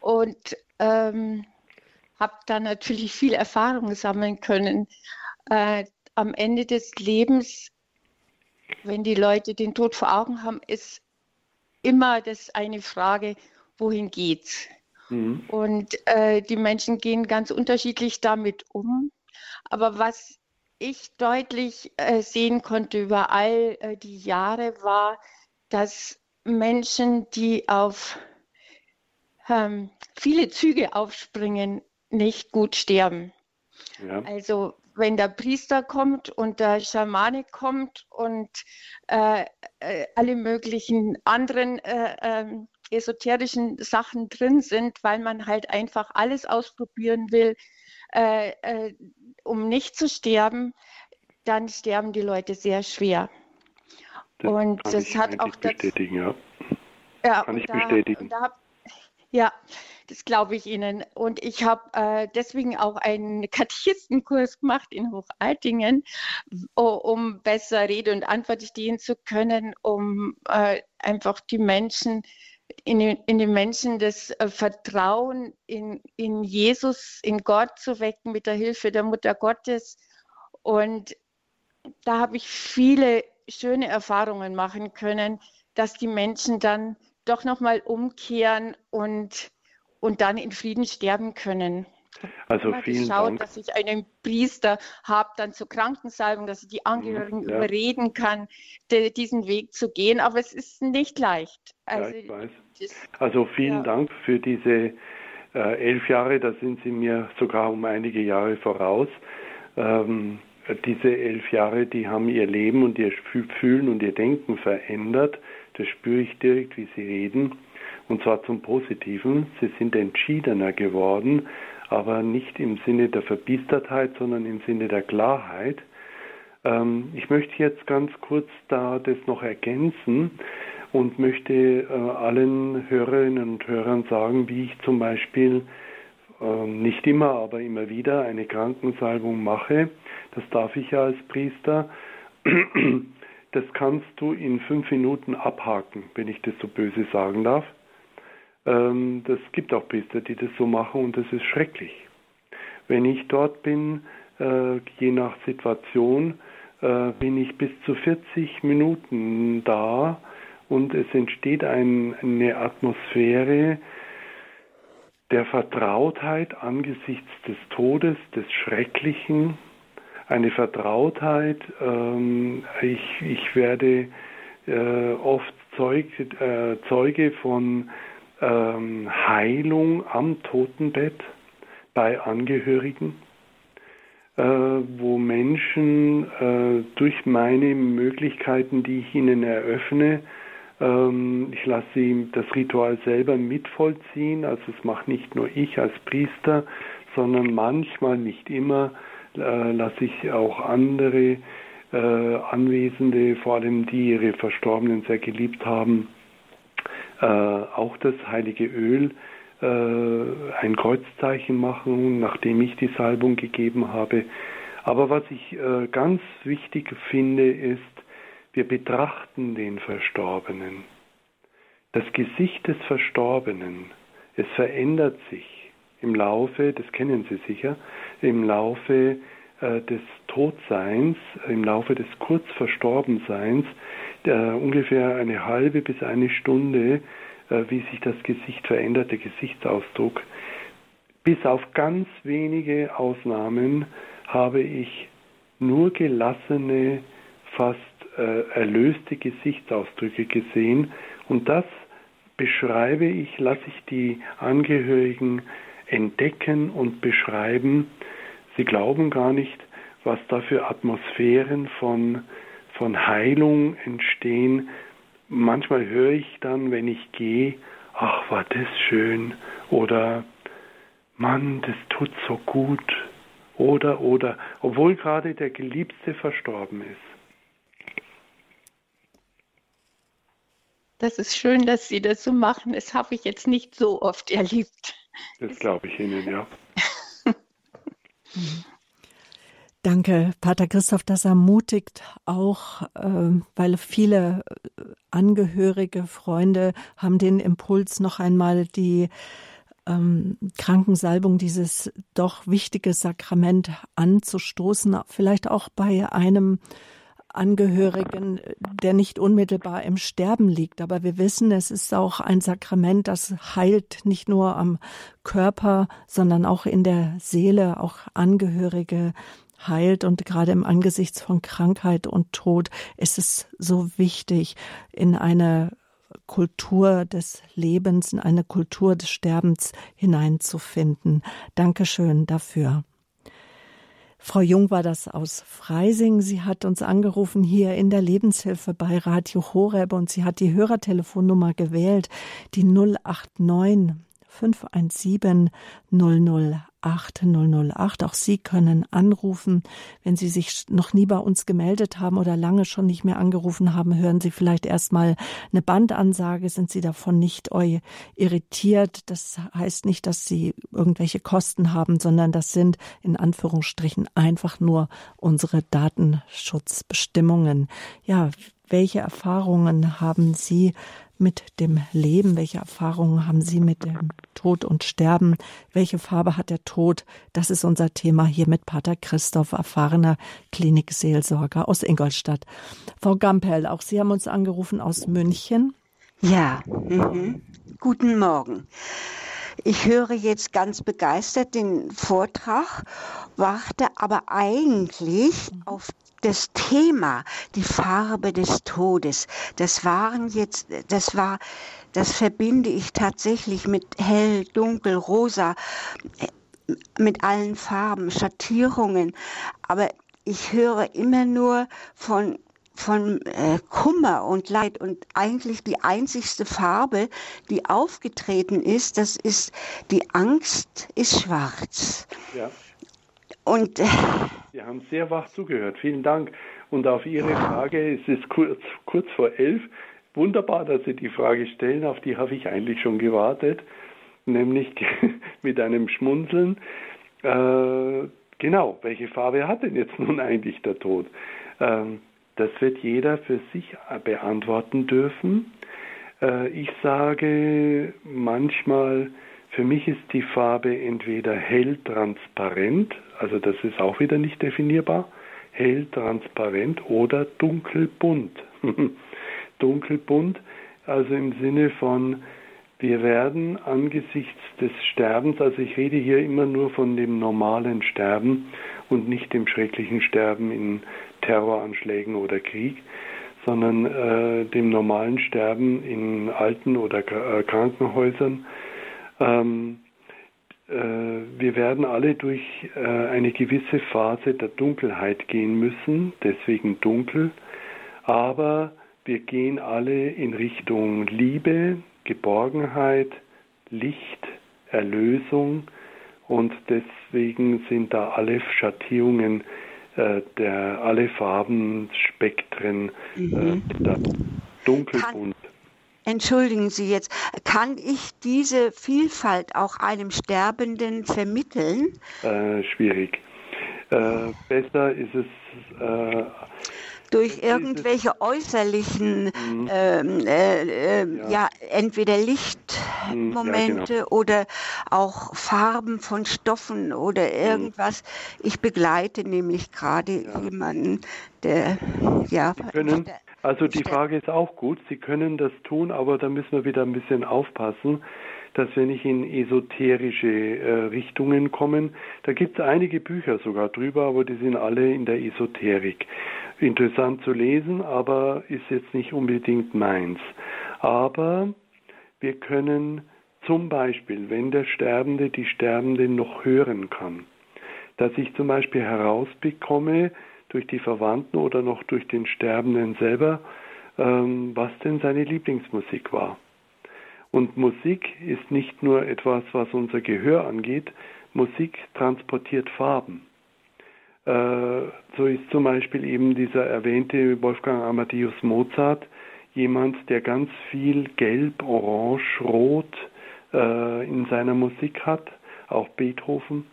und ähm, habe da natürlich viel Erfahrung sammeln können. Äh, am Ende des Lebens, wenn die Leute den Tod vor Augen haben, ist immer das eine Frage, wohin geht's? Mhm. Und äh, die Menschen gehen ganz unterschiedlich damit um. Aber was ich deutlich äh, sehen konnte über all äh, die Jahre, war, dass Menschen, die auf ähm, viele Züge aufspringen, nicht gut sterben. Ja. Also wenn der Priester kommt und der Schamane kommt und äh, äh alle möglichen anderen äh, ähm, esoterischen Sachen drin sind, weil man halt einfach alles ausprobieren will, äh, äh, um nicht zu sterben, dann sterben die Leute sehr schwer. Das und das hat auch bestätigen, ja. ja kann ich da, bestätigen. Da, ja, das glaube ich Ihnen. Und ich habe äh, deswegen auch einen Katechistenkurs gemacht in Hochaltingen, um besser Rede und Antwort stehen zu können, um äh, einfach die Menschen in den, in den Menschen das äh, Vertrauen in, in Jesus, in Gott zu wecken mit der Hilfe der Mutter Gottes. Und da habe ich viele schöne Erfahrungen machen können, dass die Menschen dann doch nochmal umkehren und, und dann in Frieden sterben können. Also vielen geschaut, Dank. dass ich einen Priester habe, dann zur Krankensalbung, dass ich die Angehörigen ja. überreden kann, de, diesen Weg zu gehen. Aber es ist nicht leicht. Also, ja, also vielen ja. Dank für diese äh, elf Jahre. Da sind Sie mir sogar um einige Jahre voraus. Ähm, diese elf Jahre, die haben Ihr Leben und Ihr Fühlen und Ihr Denken verändert. Das spüre ich direkt, wie Sie reden. Und zwar zum Positiven. Sie sind entschiedener geworden aber nicht im Sinne der Verbiestertheit, sondern im Sinne der Klarheit. Ähm, ich möchte jetzt ganz kurz da das noch ergänzen und möchte äh, allen Hörerinnen und Hörern sagen, wie ich zum Beispiel äh, nicht immer, aber immer wieder eine Krankensalbung mache. Das darf ich ja als Priester. Das kannst du in fünf Minuten abhaken, wenn ich das so böse sagen darf. Ähm, das gibt auch Priester, die das so machen und das ist schrecklich. Wenn ich dort bin, äh, je nach Situation, äh, bin ich bis zu 40 Minuten da und es entsteht ein, eine Atmosphäre der Vertrautheit angesichts des Todes, des Schrecklichen, eine Vertrautheit. Ähm, ich, ich werde äh, oft Zeug, äh, Zeuge von ähm, Heilung am Totenbett. bei Angehörigen, äh, wo Menschen äh, durch meine Möglichkeiten, die ich ihnen eröffne, ähm, ich lasse sie das Ritual selber mitvollziehen, also es macht nicht nur ich als Priester, sondern manchmal, nicht immer, äh, lasse ich auch andere äh, Anwesende, vor allem die ihre Verstorbenen sehr geliebt haben, äh, auch das heilige Öl äh, ein Kreuzzeichen machen, nachdem ich die Salbung gegeben habe. Aber was ich äh, ganz wichtig finde, ist, wir betrachten den Verstorbenen. Das Gesicht des Verstorbenen, es verändert sich im Laufe, das kennen Sie sicher, im Laufe äh, des Todseins, im Laufe des Kurzverstorbenseins, äh, ungefähr eine halbe bis eine Stunde, äh, wie sich das Gesicht verändert, der Gesichtsausdruck. Bis auf ganz wenige Ausnahmen habe ich nur gelassene, fast äh, erlöste Gesichtsausdrücke gesehen und das beschreibe ich, lasse ich die Angehörigen entdecken und beschreiben. Sie glauben gar nicht, was da für Atmosphären von, von Heilung entstehen. Manchmal höre ich dann, wenn ich gehe, ach, war das schön oder Mann, das tut so gut oder oder, obwohl gerade der Geliebte verstorben ist. Das ist schön, dass Sie das so machen. Das habe ich jetzt nicht so oft erlebt. Das glaube ich Ihnen, ja. Danke, Pater Christoph, das ermutigt auch, äh, weil viele Angehörige, Freunde haben den Impuls, noch einmal die ähm, Krankensalbung, dieses doch wichtige Sakrament anzustoßen, vielleicht auch bei einem Angehörigen, der nicht unmittelbar im Sterben liegt. Aber wir wissen, es ist auch ein Sakrament, das heilt nicht nur am Körper, sondern auch in der Seele, auch Angehörige heilt. Und gerade im Angesicht von Krankheit und Tod ist es so wichtig, in eine Kultur des Lebens, in eine Kultur des Sterbens hineinzufinden. Dankeschön dafür. Frau Jung war das aus Freising. Sie hat uns angerufen hier in der Lebenshilfe bei Radio Horeb und sie hat die Hörertelefonnummer gewählt, die 089 517 008 008. Auch Sie können anrufen. Wenn Sie sich noch nie bei uns gemeldet haben oder lange schon nicht mehr angerufen haben, hören Sie vielleicht erstmal eine Bandansage. Sind Sie davon nicht irritiert? Das heißt nicht, dass Sie irgendwelche Kosten haben, sondern das sind in Anführungsstrichen einfach nur unsere Datenschutzbestimmungen. Ja, welche Erfahrungen haben Sie mit dem Leben? Welche Erfahrungen haben Sie mit dem Tod und Sterben? Welche Farbe hat der Tod? Das ist unser Thema hier mit Pater Christoph, erfahrener Klinikseelsorger aus Ingolstadt. Frau Gampel, auch Sie haben uns angerufen aus München. Ja, mhm. guten Morgen. Ich höre jetzt ganz begeistert den Vortrag, warte aber eigentlich auf das Thema, die Farbe des Todes, das waren jetzt, das war, das verbinde ich tatsächlich mit hell, dunkel, rosa, äh, mit allen Farben, Schattierungen. Aber ich höre immer nur von von äh, Kummer und Leid und eigentlich die einzigste Farbe, die aufgetreten ist, das ist die Angst ist schwarz. Ja. Und äh, Sie haben sehr wach zugehört. Vielen Dank. Und auf Ihre Frage, es ist kurz, kurz vor elf. Wunderbar, dass Sie die Frage stellen. Auf die habe ich eigentlich schon gewartet, nämlich mit einem Schmunzeln. Äh, genau, welche Farbe hat denn jetzt nun eigentlich der Tod? Ähm, das wird jeder für sich beantworten dürfen. Äh, ich sage manchmal, für mich ist die Farbe entweder hell transparent, also das ist auch wieder nicht definierbar, hell transparent oder dunkelbunt. dunkelbunt, also im Sinne von, wir werden angesichts des Sterbens, also ich rede hier immer nur von dem normalen Sterben und nicht dem schrecklichen Sterben in Terroranschlägen oder Krieg, sondern äh, dem normalen Sterben in Alten- oder äh, Krankenhäusern. Ähm, wir werden alle durch eine gewisse Phase der Dunkelheit gehen müssen, deswegen dunkel, aber wir gehen alle in Richtung Liebe, Geborgenheit, Licht, Erlösung und deswegen sind da alle Schattierungen äh, der alle Farbenspektren mhm. äh, dunkelbunt. Entschuldigen Sie jetzt, kann ich diese Vielfalt auch einem Sterbenden vermitteln? Äh, schwierig. Äh, besser ist es äh, durch irgendwelche äußerlichen, mhm. ähm, äh, äh, ja. ja. entweder Lichtmomente ja, genau. oder auch Farben von Stoffen oder mhm. irgendwas. Mhm. Ich begleite nämlich gerade ja. jemanden, der, ja. Sie können, also die Frage ist auch gut, Sie können das tun, aber da müssen wir wieder ein bisschen aufpassen dass wir nicht in esoterische äh, Richtungen kommen. Da gibt es einige Bücher sogar drüber, aber die sind alle in der Esoterik interessant zu lesen, aber ist jetzt nicht unbedingt meins. Aber wir können zum Beispiel, wenn der Sterbende die Sterbende noch hören kann, dass ich zum Beispiel herausbekomme durch die Verwandten oder noch durch den Sterbenden selber, ähm, was denn seine Lieblingsmusik war. Und Musik ist nicht nur etwas, was unser Gehör angeht, Musik transportiert Farben. Äh, so ist zum Beispiel eben dieser erwähnte Wolfgang Amadeus Mozart jemand, der ganz viel Gelb, Orange, Rot äh, in seiner Musik hat, auch Beethoven.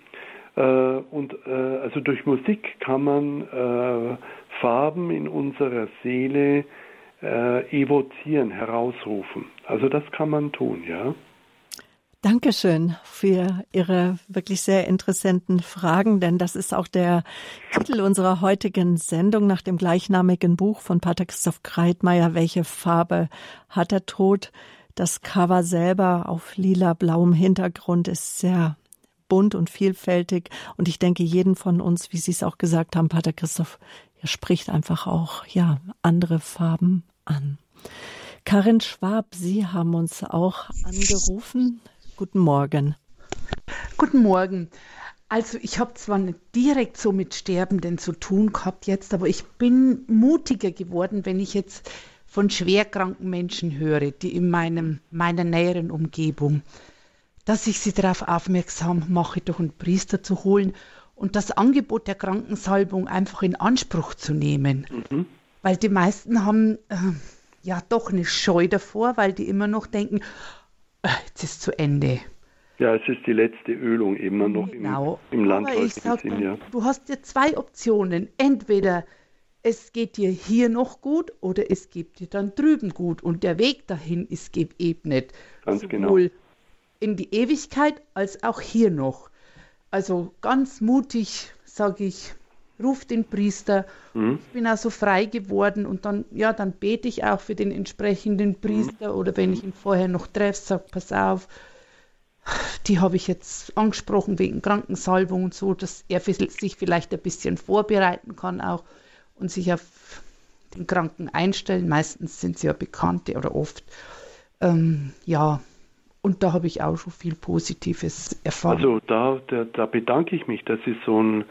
Äh, und also durch Musik kann man Farben in unserer Seele evozieren, herausrufen. Also das kann man tun, ja. Dankeschön für Ihre wirklich sehr interessanten Fragen, denn das ist auch der Titel unserer heutigen Sendung nach dem gleichnamigen Buch von Pater Christoph Kreitmeier, Welche Farbe hat der Tod? Das Cover selber auf lila-blauem Hintergrund ist sehr bunt und vielfältig und ich denke, jeden von uns, wie Sie es auch gesagt haben, Pater Christoph, er spricht einfach auch, ja, andere Farben an. Karin Schwab, Sie haben uns auch angerufen. Guten Morgen. Guten Morgen. Also ich habe zwar nicht direkt so mit Sterbenden zu tun gehabt jetzt, aber ich bin mutiger geworden, wenn ich jetzt von schwerkranken Menschen höre, die in meinem, meiner näheren Umgebung, dass ich sie darauf aufmerksam mache, doch einen Priester zu holen und das Angebot der Krankensalbung einfach in Anspruch zu nehmen. Mhm. Weil die meisten haben äh, ja doch eine Scheu davor, weil die immer noch denken, jetzt ist zu Ende. Ja, es ist die letzte Ölung immer noch genau. im, im landläufigen Sinn. Ja. Du hast dir zwei Optionen. Entweder es geht dir hier noch gut oder es geht dir dann drüben gut. Und der Weg dahin ist geebnet. Ganz Sowohl genau. In die Ewigkeit als auch hier noch. Also ganz mutig, sage ich, ruf den Priester. Mhm. Ich bin auch so frei geworden und dann, ja, dann bete ich auch für den entsprechenden mhm. Priester mhm. oder wenn ich ihn vorher noch treffe, sage, pass auf, die habe ich jetzt angesprochen wegen Krankensalbung und so, dass er sich vielleicht ein bisschen vorbereiten kann auch und sich auf den Kranken einstellen. Meistens sind sie ja Bekannte oder oft. Ähm, ja, und da habe ich auch schon viel Positives erfahren. Also da, da, da bedanke ich mich, dass Sie so ein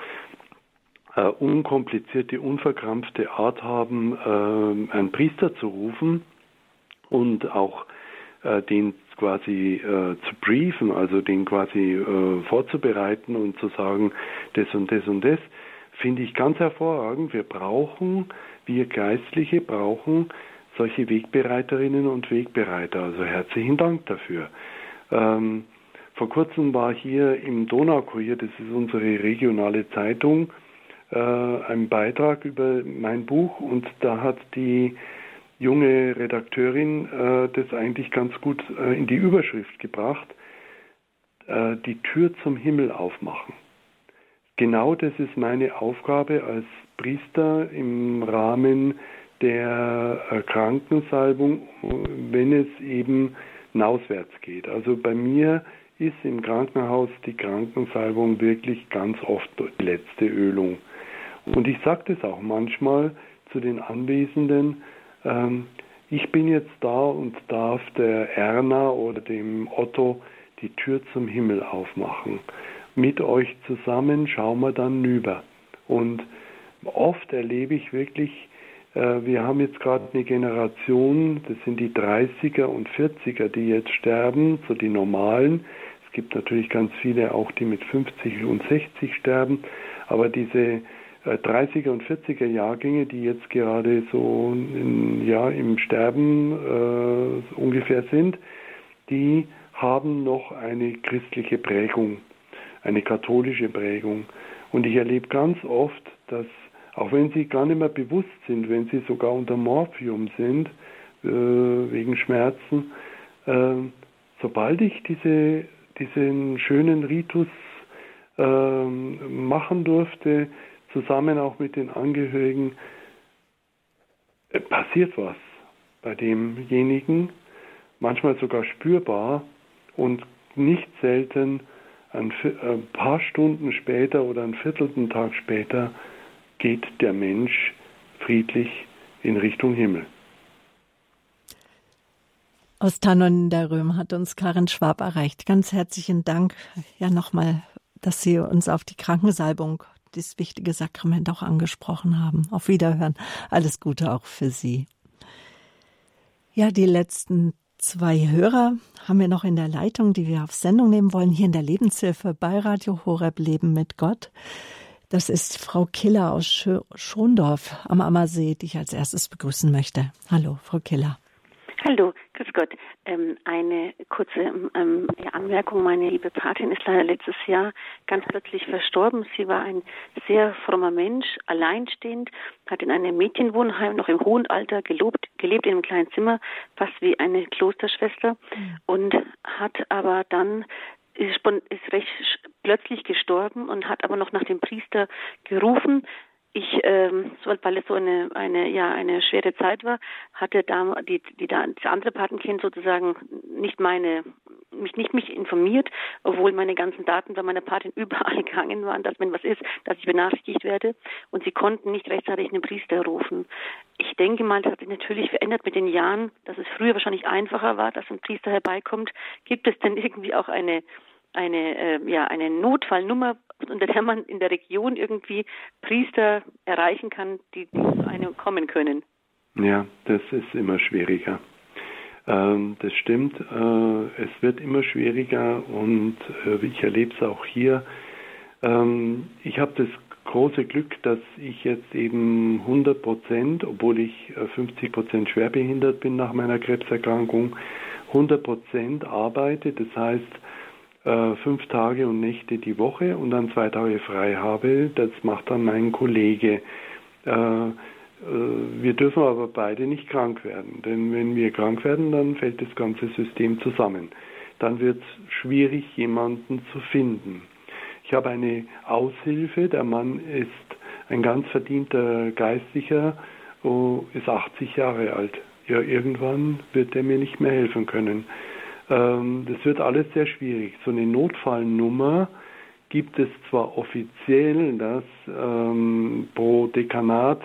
äh, unkomplizierte, unverkrampfte Art haben, äh, einen Priester zu rufen und auch äh, den quasi äh, zu briefen, also den quasi äh, vorzubereiten und zu sagen, das und das und das, finde ich ganz hervorragend. Wir brauchen, wir Geistliche brauchen solche Wegbereiterinnen und Wegbereiter. Also herzlichen Dank dafür. Ähm, vor kurzem war hier im Donaukurier, das ist unsere regionale Zeitung, äh, einen Beitrag über mein Buch und da hat die junge Redakteurin äh, das eigentlich ganz gut äh, in die Überschrift gebracht, äh, die Tür zum Himmel aufmachen. Genau das ist meine Aufgabe als Priester im Rahmen der äh, Krankensalbung, wenn es eben nauswärts geht. Also bei mir ist im Krankenhaus die Krankensalbung wirklich ganz oft die letzte Ölung. Und ich sage das auch manchmal zu den Anwesenden, ähm, ich bin jetzt da und darf der Erna oder dem Otto die Tür zum Himmel aufmachen. Mit euch zusammen schauen wir dann nüber. Und oft erlebe ich wirklich, wir haben jetzt gerade eine Generation, das sind die 30er und 40er, die jetzt sterben, so die normalen. Es gibt natürlich ganz viele auch, die mit 50 und 60 sterben, aber diese 30er äh, und 40er Jahrgänge, die jetzt gerade so in, ja, im Sterben äh, ungefähr sind, die haben noch eine christliche Prägung, eine katholische Prägung. Und ich erlebe ganz oft, dass auch wenn sie gar nicht mehr bewusst sind, wenn sie sogar unter Morphium sind, äh, wegen Schmerzen, äh, sobald ich diese, diesen schönen Ritus äh, machen durfte, zusammen auch mit den Angehörigen, äh, passiert was bei demjenigen, manchmal sogar spürbar und nicht selten ein, ein paar Stunden später oder einen viertelten Tag später geht der Mensch friedlich in Richtung Himmel. Aus Tannon der Röhm hat uns Karin Schwab erreicht. Ganz herzlichen Dank ja nochmal, dass Sie uns auf die Krankensalbung, das wichtige Sakrament auch angesprochen haben. Auf Wiederhören. Alles Gute auch für Sie. Ja, die letzten zwei Hörer haben wir noch in der Leitung, die wir auf Sendung nehmen wollen, hier in der Lebenshilfe bei Radio Horeb Leben mit Gott. Das ist Frau Killer aus Schondorf am Ammersee, die ich als erstes begrüßen möchte. Hallo, Frau Killer. Hallo, grüß Gott. Ähm, eine kurze ähm, Anmerkung. Meine liebe Patin ist leider letztes Jahr ganz plötzlich verstorben. Sie war ein sehr frommer Mensch, alleinstehend, hat in einem Mädchenwohnheim noch im hohen Alter gelobt, gelebt in einem kleinen Zimmer, fast wie eine Klosterschwester mhm. und hat aber dann ist, recht plötzlich gestorben und hat aber noch nach dem Priester gerufen. Ich, ähm, weil es so eine, eine, ja, eine schwere Zeit war, hatte da die, die, das andere Patenkind sozusagen nicht meine, mich nicht mich informiert, obwohl meine ganzen Daten bei meiner Patin überall gegangen waren, dass wenn was ist, dass ich benachrichtigt werde. Und sie konnten nicht rechtzeitig einen Priester rufen. Ich denke mal, das hat sich natürlich verändert mit den Jahren, dass es früher wahrscheinlich einfacher war, dass ein Priester herbeikommt. Gibt es denn irgendwie auch eine eine, äh, ja, eine Notfallnummer, unter der man in der Region irgendwie Priester erreichen kann, die zu einem kommen können. Ja, das ist immer schwieriger. Ähm, das stimmt. Äh, es wird immer schwieriger und äh, ich erlebe es auch hier. Ähm, ich habe das große Glück, dass ich jetzt eben 100 Prozent, obwohl ich 50 äh, Prozent schwerbehindert bin nach meiner Krebserkrankung, 100 Prozent arbeite. Das heißt, äh, fünf Tage und Nächte die Woche und dann zwei Tage frei habe. Das macht dann mein Kollege. Äh, äh, wir dürfen aber beide nicht krank werden, denn wenn wir krank werden, dann fällt das ganze System zusammen. Dann wird es schwierig, jemanden zu finden. Ich habe eine Aushilfe, der Mann ist ein ganz verdienter Geistlicher, oh, ist 80 Jahre alt. Ja, irgendwann wird er mir nicht mehr helfen können. Ähm, das wird alles sehr schwierig. So eine Notfallnummer gibt es zwar offiziell, dass ähm, pro Dekanat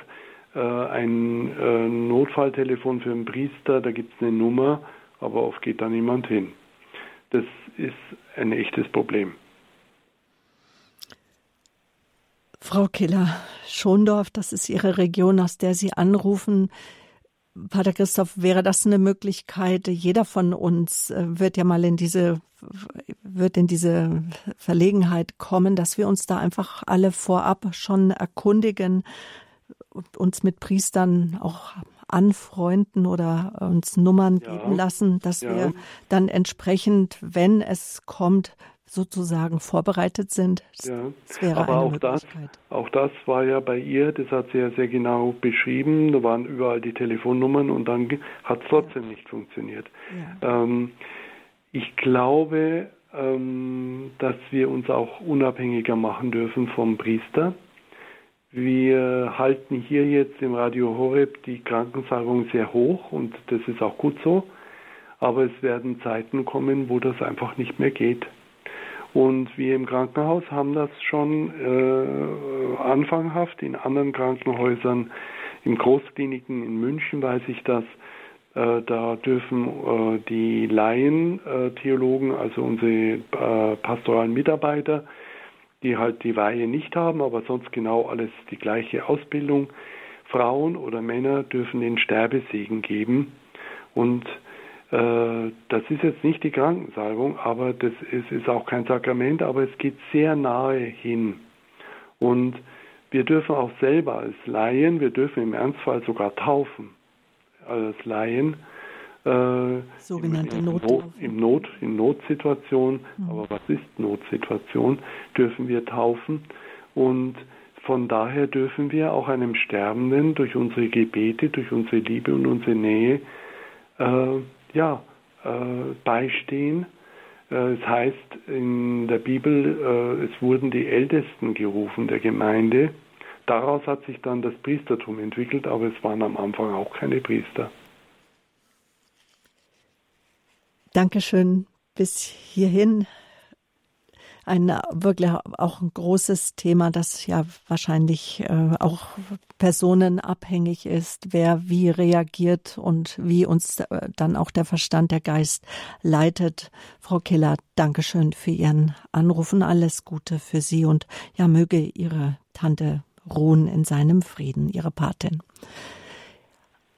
äh, ein äh, Notfalltelefon für einen Priester, da gibt es eine Nummer, aber oft geht da niemand hin. Das ist ein echtes Problem. Frau Killer, Schondorf, das ist Ihre Region, aus der Sie anrufen. Pater Christoph, wäre das eine Möglichkeit? Jeder von uns äh, wird ja mal in diese, wird in diese Verlegenheit kommen, dass wir uns da einfach alle vorab schon erkundigen, uns mit Priestern auch anfreunden oder uns Nummern ja. geben lassen, dass ja. wir dann entsprechend, wenn es kommt, sozusagen vorbereitet sind. Ja, das wäre aber eine auch das, auch das war ja bei ihr, das hat sie ja sehr genau beschrieben, da waren überall die Telefonnummern und dann hat es trotzdem ja. nicht funktioniert. Ja. Ähm, ich glaube, ähm, dass wir uns auch unabhängiger machen dürfen vom Priester. Wir halten hier jetzt im Radio Horeb die Krankensalbung sehr hoch und das ist auch gut so. Aber es werden Zeiten kommen, wo das einfach nicht mehr geht. Und wir im Krankenhaus haben das schon äh, anfanghaft in anderen Krankenhäusern, in Großkliniken in München weiß ich das, Äh, da dürfen äh, die Laien-Theologen, also unsere pastoralen Mitarbeiter, die halt die Weihe nicht haben, aber sonst genau alles die gleiche Ausbildung, Frauen oder Männer dürfen den Sterbesegen geben. Und äh, das ist jetzt nicht die Krankensalbung, aber das ist, ist auch kein Sakrament, aber es geht sehr nahe hin. Und wir dürfen auch selber als Laien, wir dürfen im Ernstfall sogar taufen als Laien. Äh, Sogenannte im, im, Not, in Notsituation, mhm. aber was ist Notsituation, dürfen wir taufen und von daher dürfen wir auch einem Sterbenden durch unsere Gebete, durch unsere Liebe und unsere Nähe äh, ja, äh, beistehen. Äh, es heißt in der Bibel, äh, es wurden die Ältesten gerufen der Gemeinde. Daraus hat sich dann das Priestertum entwickelt, aber es waren am Anfang auch keine Priester. Dankeschön bis hierhin ein wirklich auch ein großes Thema, das ja wahrscheinlich äh, auch personenabhängig ist, wer wie reagiert und wie uns äh, dann auch der Verstand, der Geist leitet. Frau Keller, Dankeschön für Ihren Anruf und alles Gute für Sie und ja, möge Ihre Tante ruhen in seinem Frieden, Ihre Patin.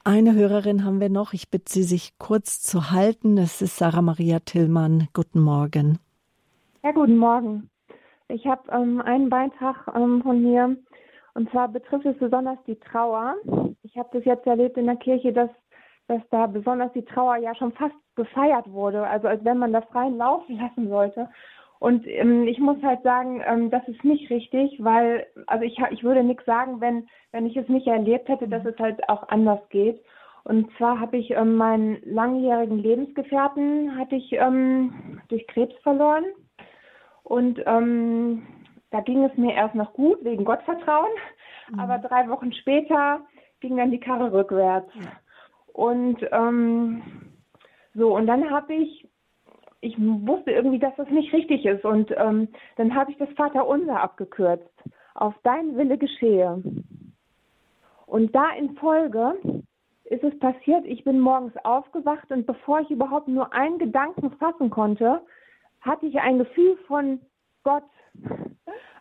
Eine Hörerin haben wir noch. Ich bitte Sie, sich kurz zu halten. Es ist Sarah Maria Tillmann. Guten Morgen. Ja, guten Morgen. Ich habe ähm, einen Beitrag ähm, von mir und zwar betrifft es besonders die Trauer. Ich habe das jetzt erlebt in der Kirche, dass, dass da besonders die Trauer ja schon fast gefeiert wurde, also als wenn man da freien Lauf lassen sollte. Und ähm, ich muss halt sagen, ähm, das ist nicht richtig, weil, also ich, ich würde nichts sagen, wenn, wenn ich es nicht erlebt hätte, dass es halt auch anders geht. Und zwar habe ich ähm, meinen langjährigen Lebensgefährten hatte ich ähm, durch Krebs verloren. Und ähm, da ging es mir erst noch gut wegen Gottvertrauen, mhm. aber drei Wochen später ging dann die Karre rückwärts. Und ähm, so, und dann habe ich, ich wusste irgendwie, dass das nicht richtig ist. Und ähm, dann habe ich das Vaterunser abgekürzt. Auf dein Wille geschehe. Und da in Folge ist es passiert, ich bin morgens aufgewacht und bevor ich überhaupt nur einen Gedanken fassen konnte, hatte ich ein Gefühl von Gott,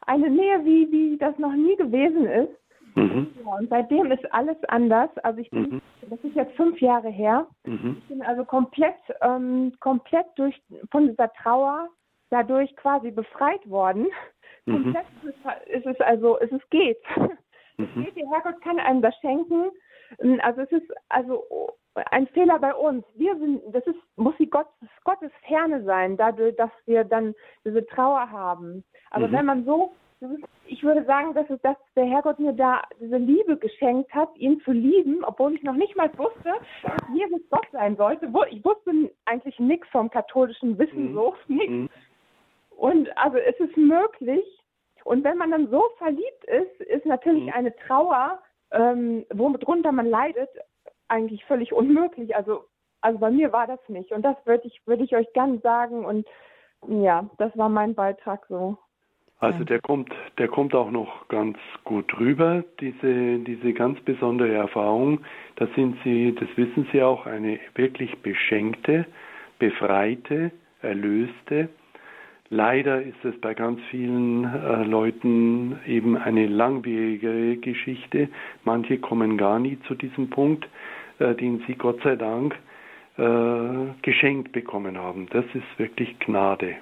eine Nähe, wie, wie das noch nie gewesen ist. Mhm. Ja, und seitdem ist alles anders. Also ich bin, mhm. das ist jetzt fünf Jahre her. Mhm. Ich bin also komplett, ähm, komplett durch von dieser Trauer dadurch quasi befreit worden. Mhm. Komplett ist es also, es ist geht. Es mhm. geht, der Herrgott kann einem das schenken. Also es ist also ein Fehler bei uns. Wir sind, das ist, muss die Gott, Gottes Ferne sein, dadurch, dass wir dann diese Trauer haben. Aber mhm. wenn man so, ich würde sagen, dass, es, dass der Herrgott mir da diese Liebe geschenkt hat, ihn zu lieben, obwohl ich noch nicht mal wusste, dass Jesus Gott sein sollte. Ich wusste eigentlich nichts vom katholischen Wissen, mhm. so nichts. Mhm. Und also es ist möglich. Und wenn man dann so verliebt ist, ist natürlich mhm. eine Trauer, ähm, worunter man leidet, eigentlich völlig unmöglich. Also, also bei mir war das nicht. Und das würde ich, würde ich euch gern sagen. Und ja, das war mein Beitrag so. Also der kommt, der kommt auch noch ganz gut rüber, diese, diese ganz besondere Erfahrung. Da sind Sie, das wissen Sie auch, eine wirklich beschenkte, befreite, erlöste. Leider ist es bei ganz vielen äh, Leuten eben eine langwierigere Geschichte. Manche kommen gar nie zu diesem Punkt. Äh, den sie Gott sei Dank äh, geschenkt bekommen haben. Das ist wirklich Gnade.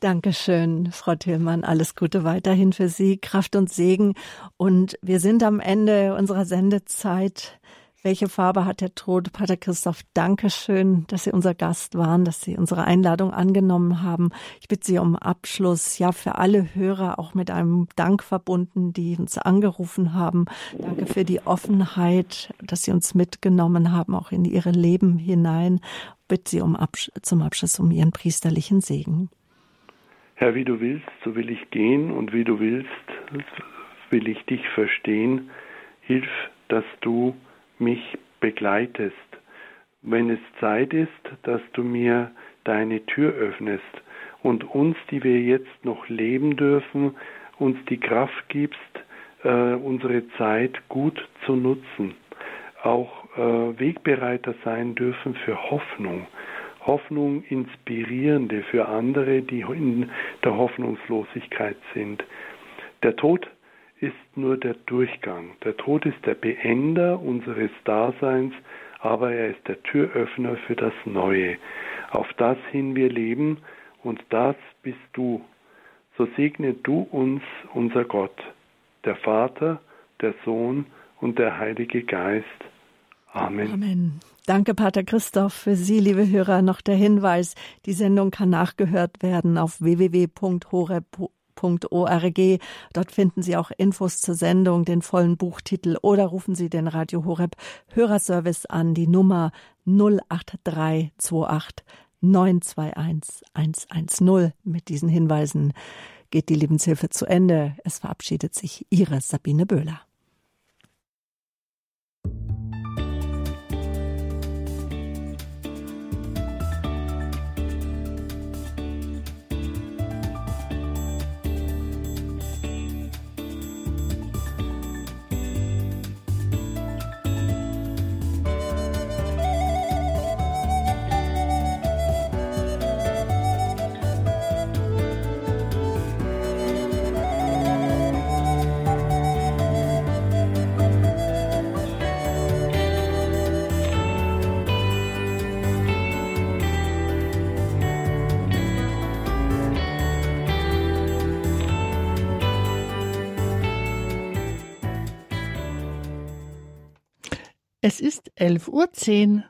Dankeschön, Frau Tillmann. Alles Gute weiterhin für Sie, Kraft und Segen. Und wir sind am Ende unserer Sendezeit. Welche Farbe hat der Tod? Pater Christoph, danke schön, dass Sie unser Gast waren, dass Sie unsere Einladung angenommen haben. Ich bitte Sie um Abschluss, ja, für alle Hörer auch mit einem Dank verbunden, die uns angerufen haben. Danke für die Offenheit, dass Sie uns mitgenommen haben, auch in Ihre Leben hinein. Bitte Sie um Absch zum Abschluss um Ihren priesterlichen Segen. Herr, wie du willst, so will ich gehen und wie du willst, will ich dich verstehen. Hilf, dass du mich begleitest. Wenn es Zeit ist, dass du mir deine Tür öffnest und uns, die wir jetzt noch leben dürfen, uns die Kraft gibst, äh, unsere Zeit gut zu nutzen. Auch äh, Wegbereiter sein dürfen für Hoffnung. Hoffnung inspirierende für andere, die in der Hoffnungslosigkeit sind. Der Tod ist nur der Durchgang. Der Tod ist der Beender unseres Daseins, aber er ist der Türöffner für das Neue. Auf das hin wir leben und das bist du. So segne du uns, unser Gott, der Vater, der Sohn und der Heilige Geist. Amen. Amen. Danke, Pater Christoph. Für Sie, liebe Hörer, noch der Hinweis. Die Sendung kann nachgehört werden auf www.horeb.org. Dort finden Sie auch Infos zur Sendung, den vollen Buchtitel oder rufen Sie den Radio Horeb Hörerservice an, die Nummer 08328 921 110. Mit diesen Hinweisen geht die Lebenshilfe zu Ende. Es verabschiedet sich Ihre Sabine Böhler. Es ist elf Uhr. zehn.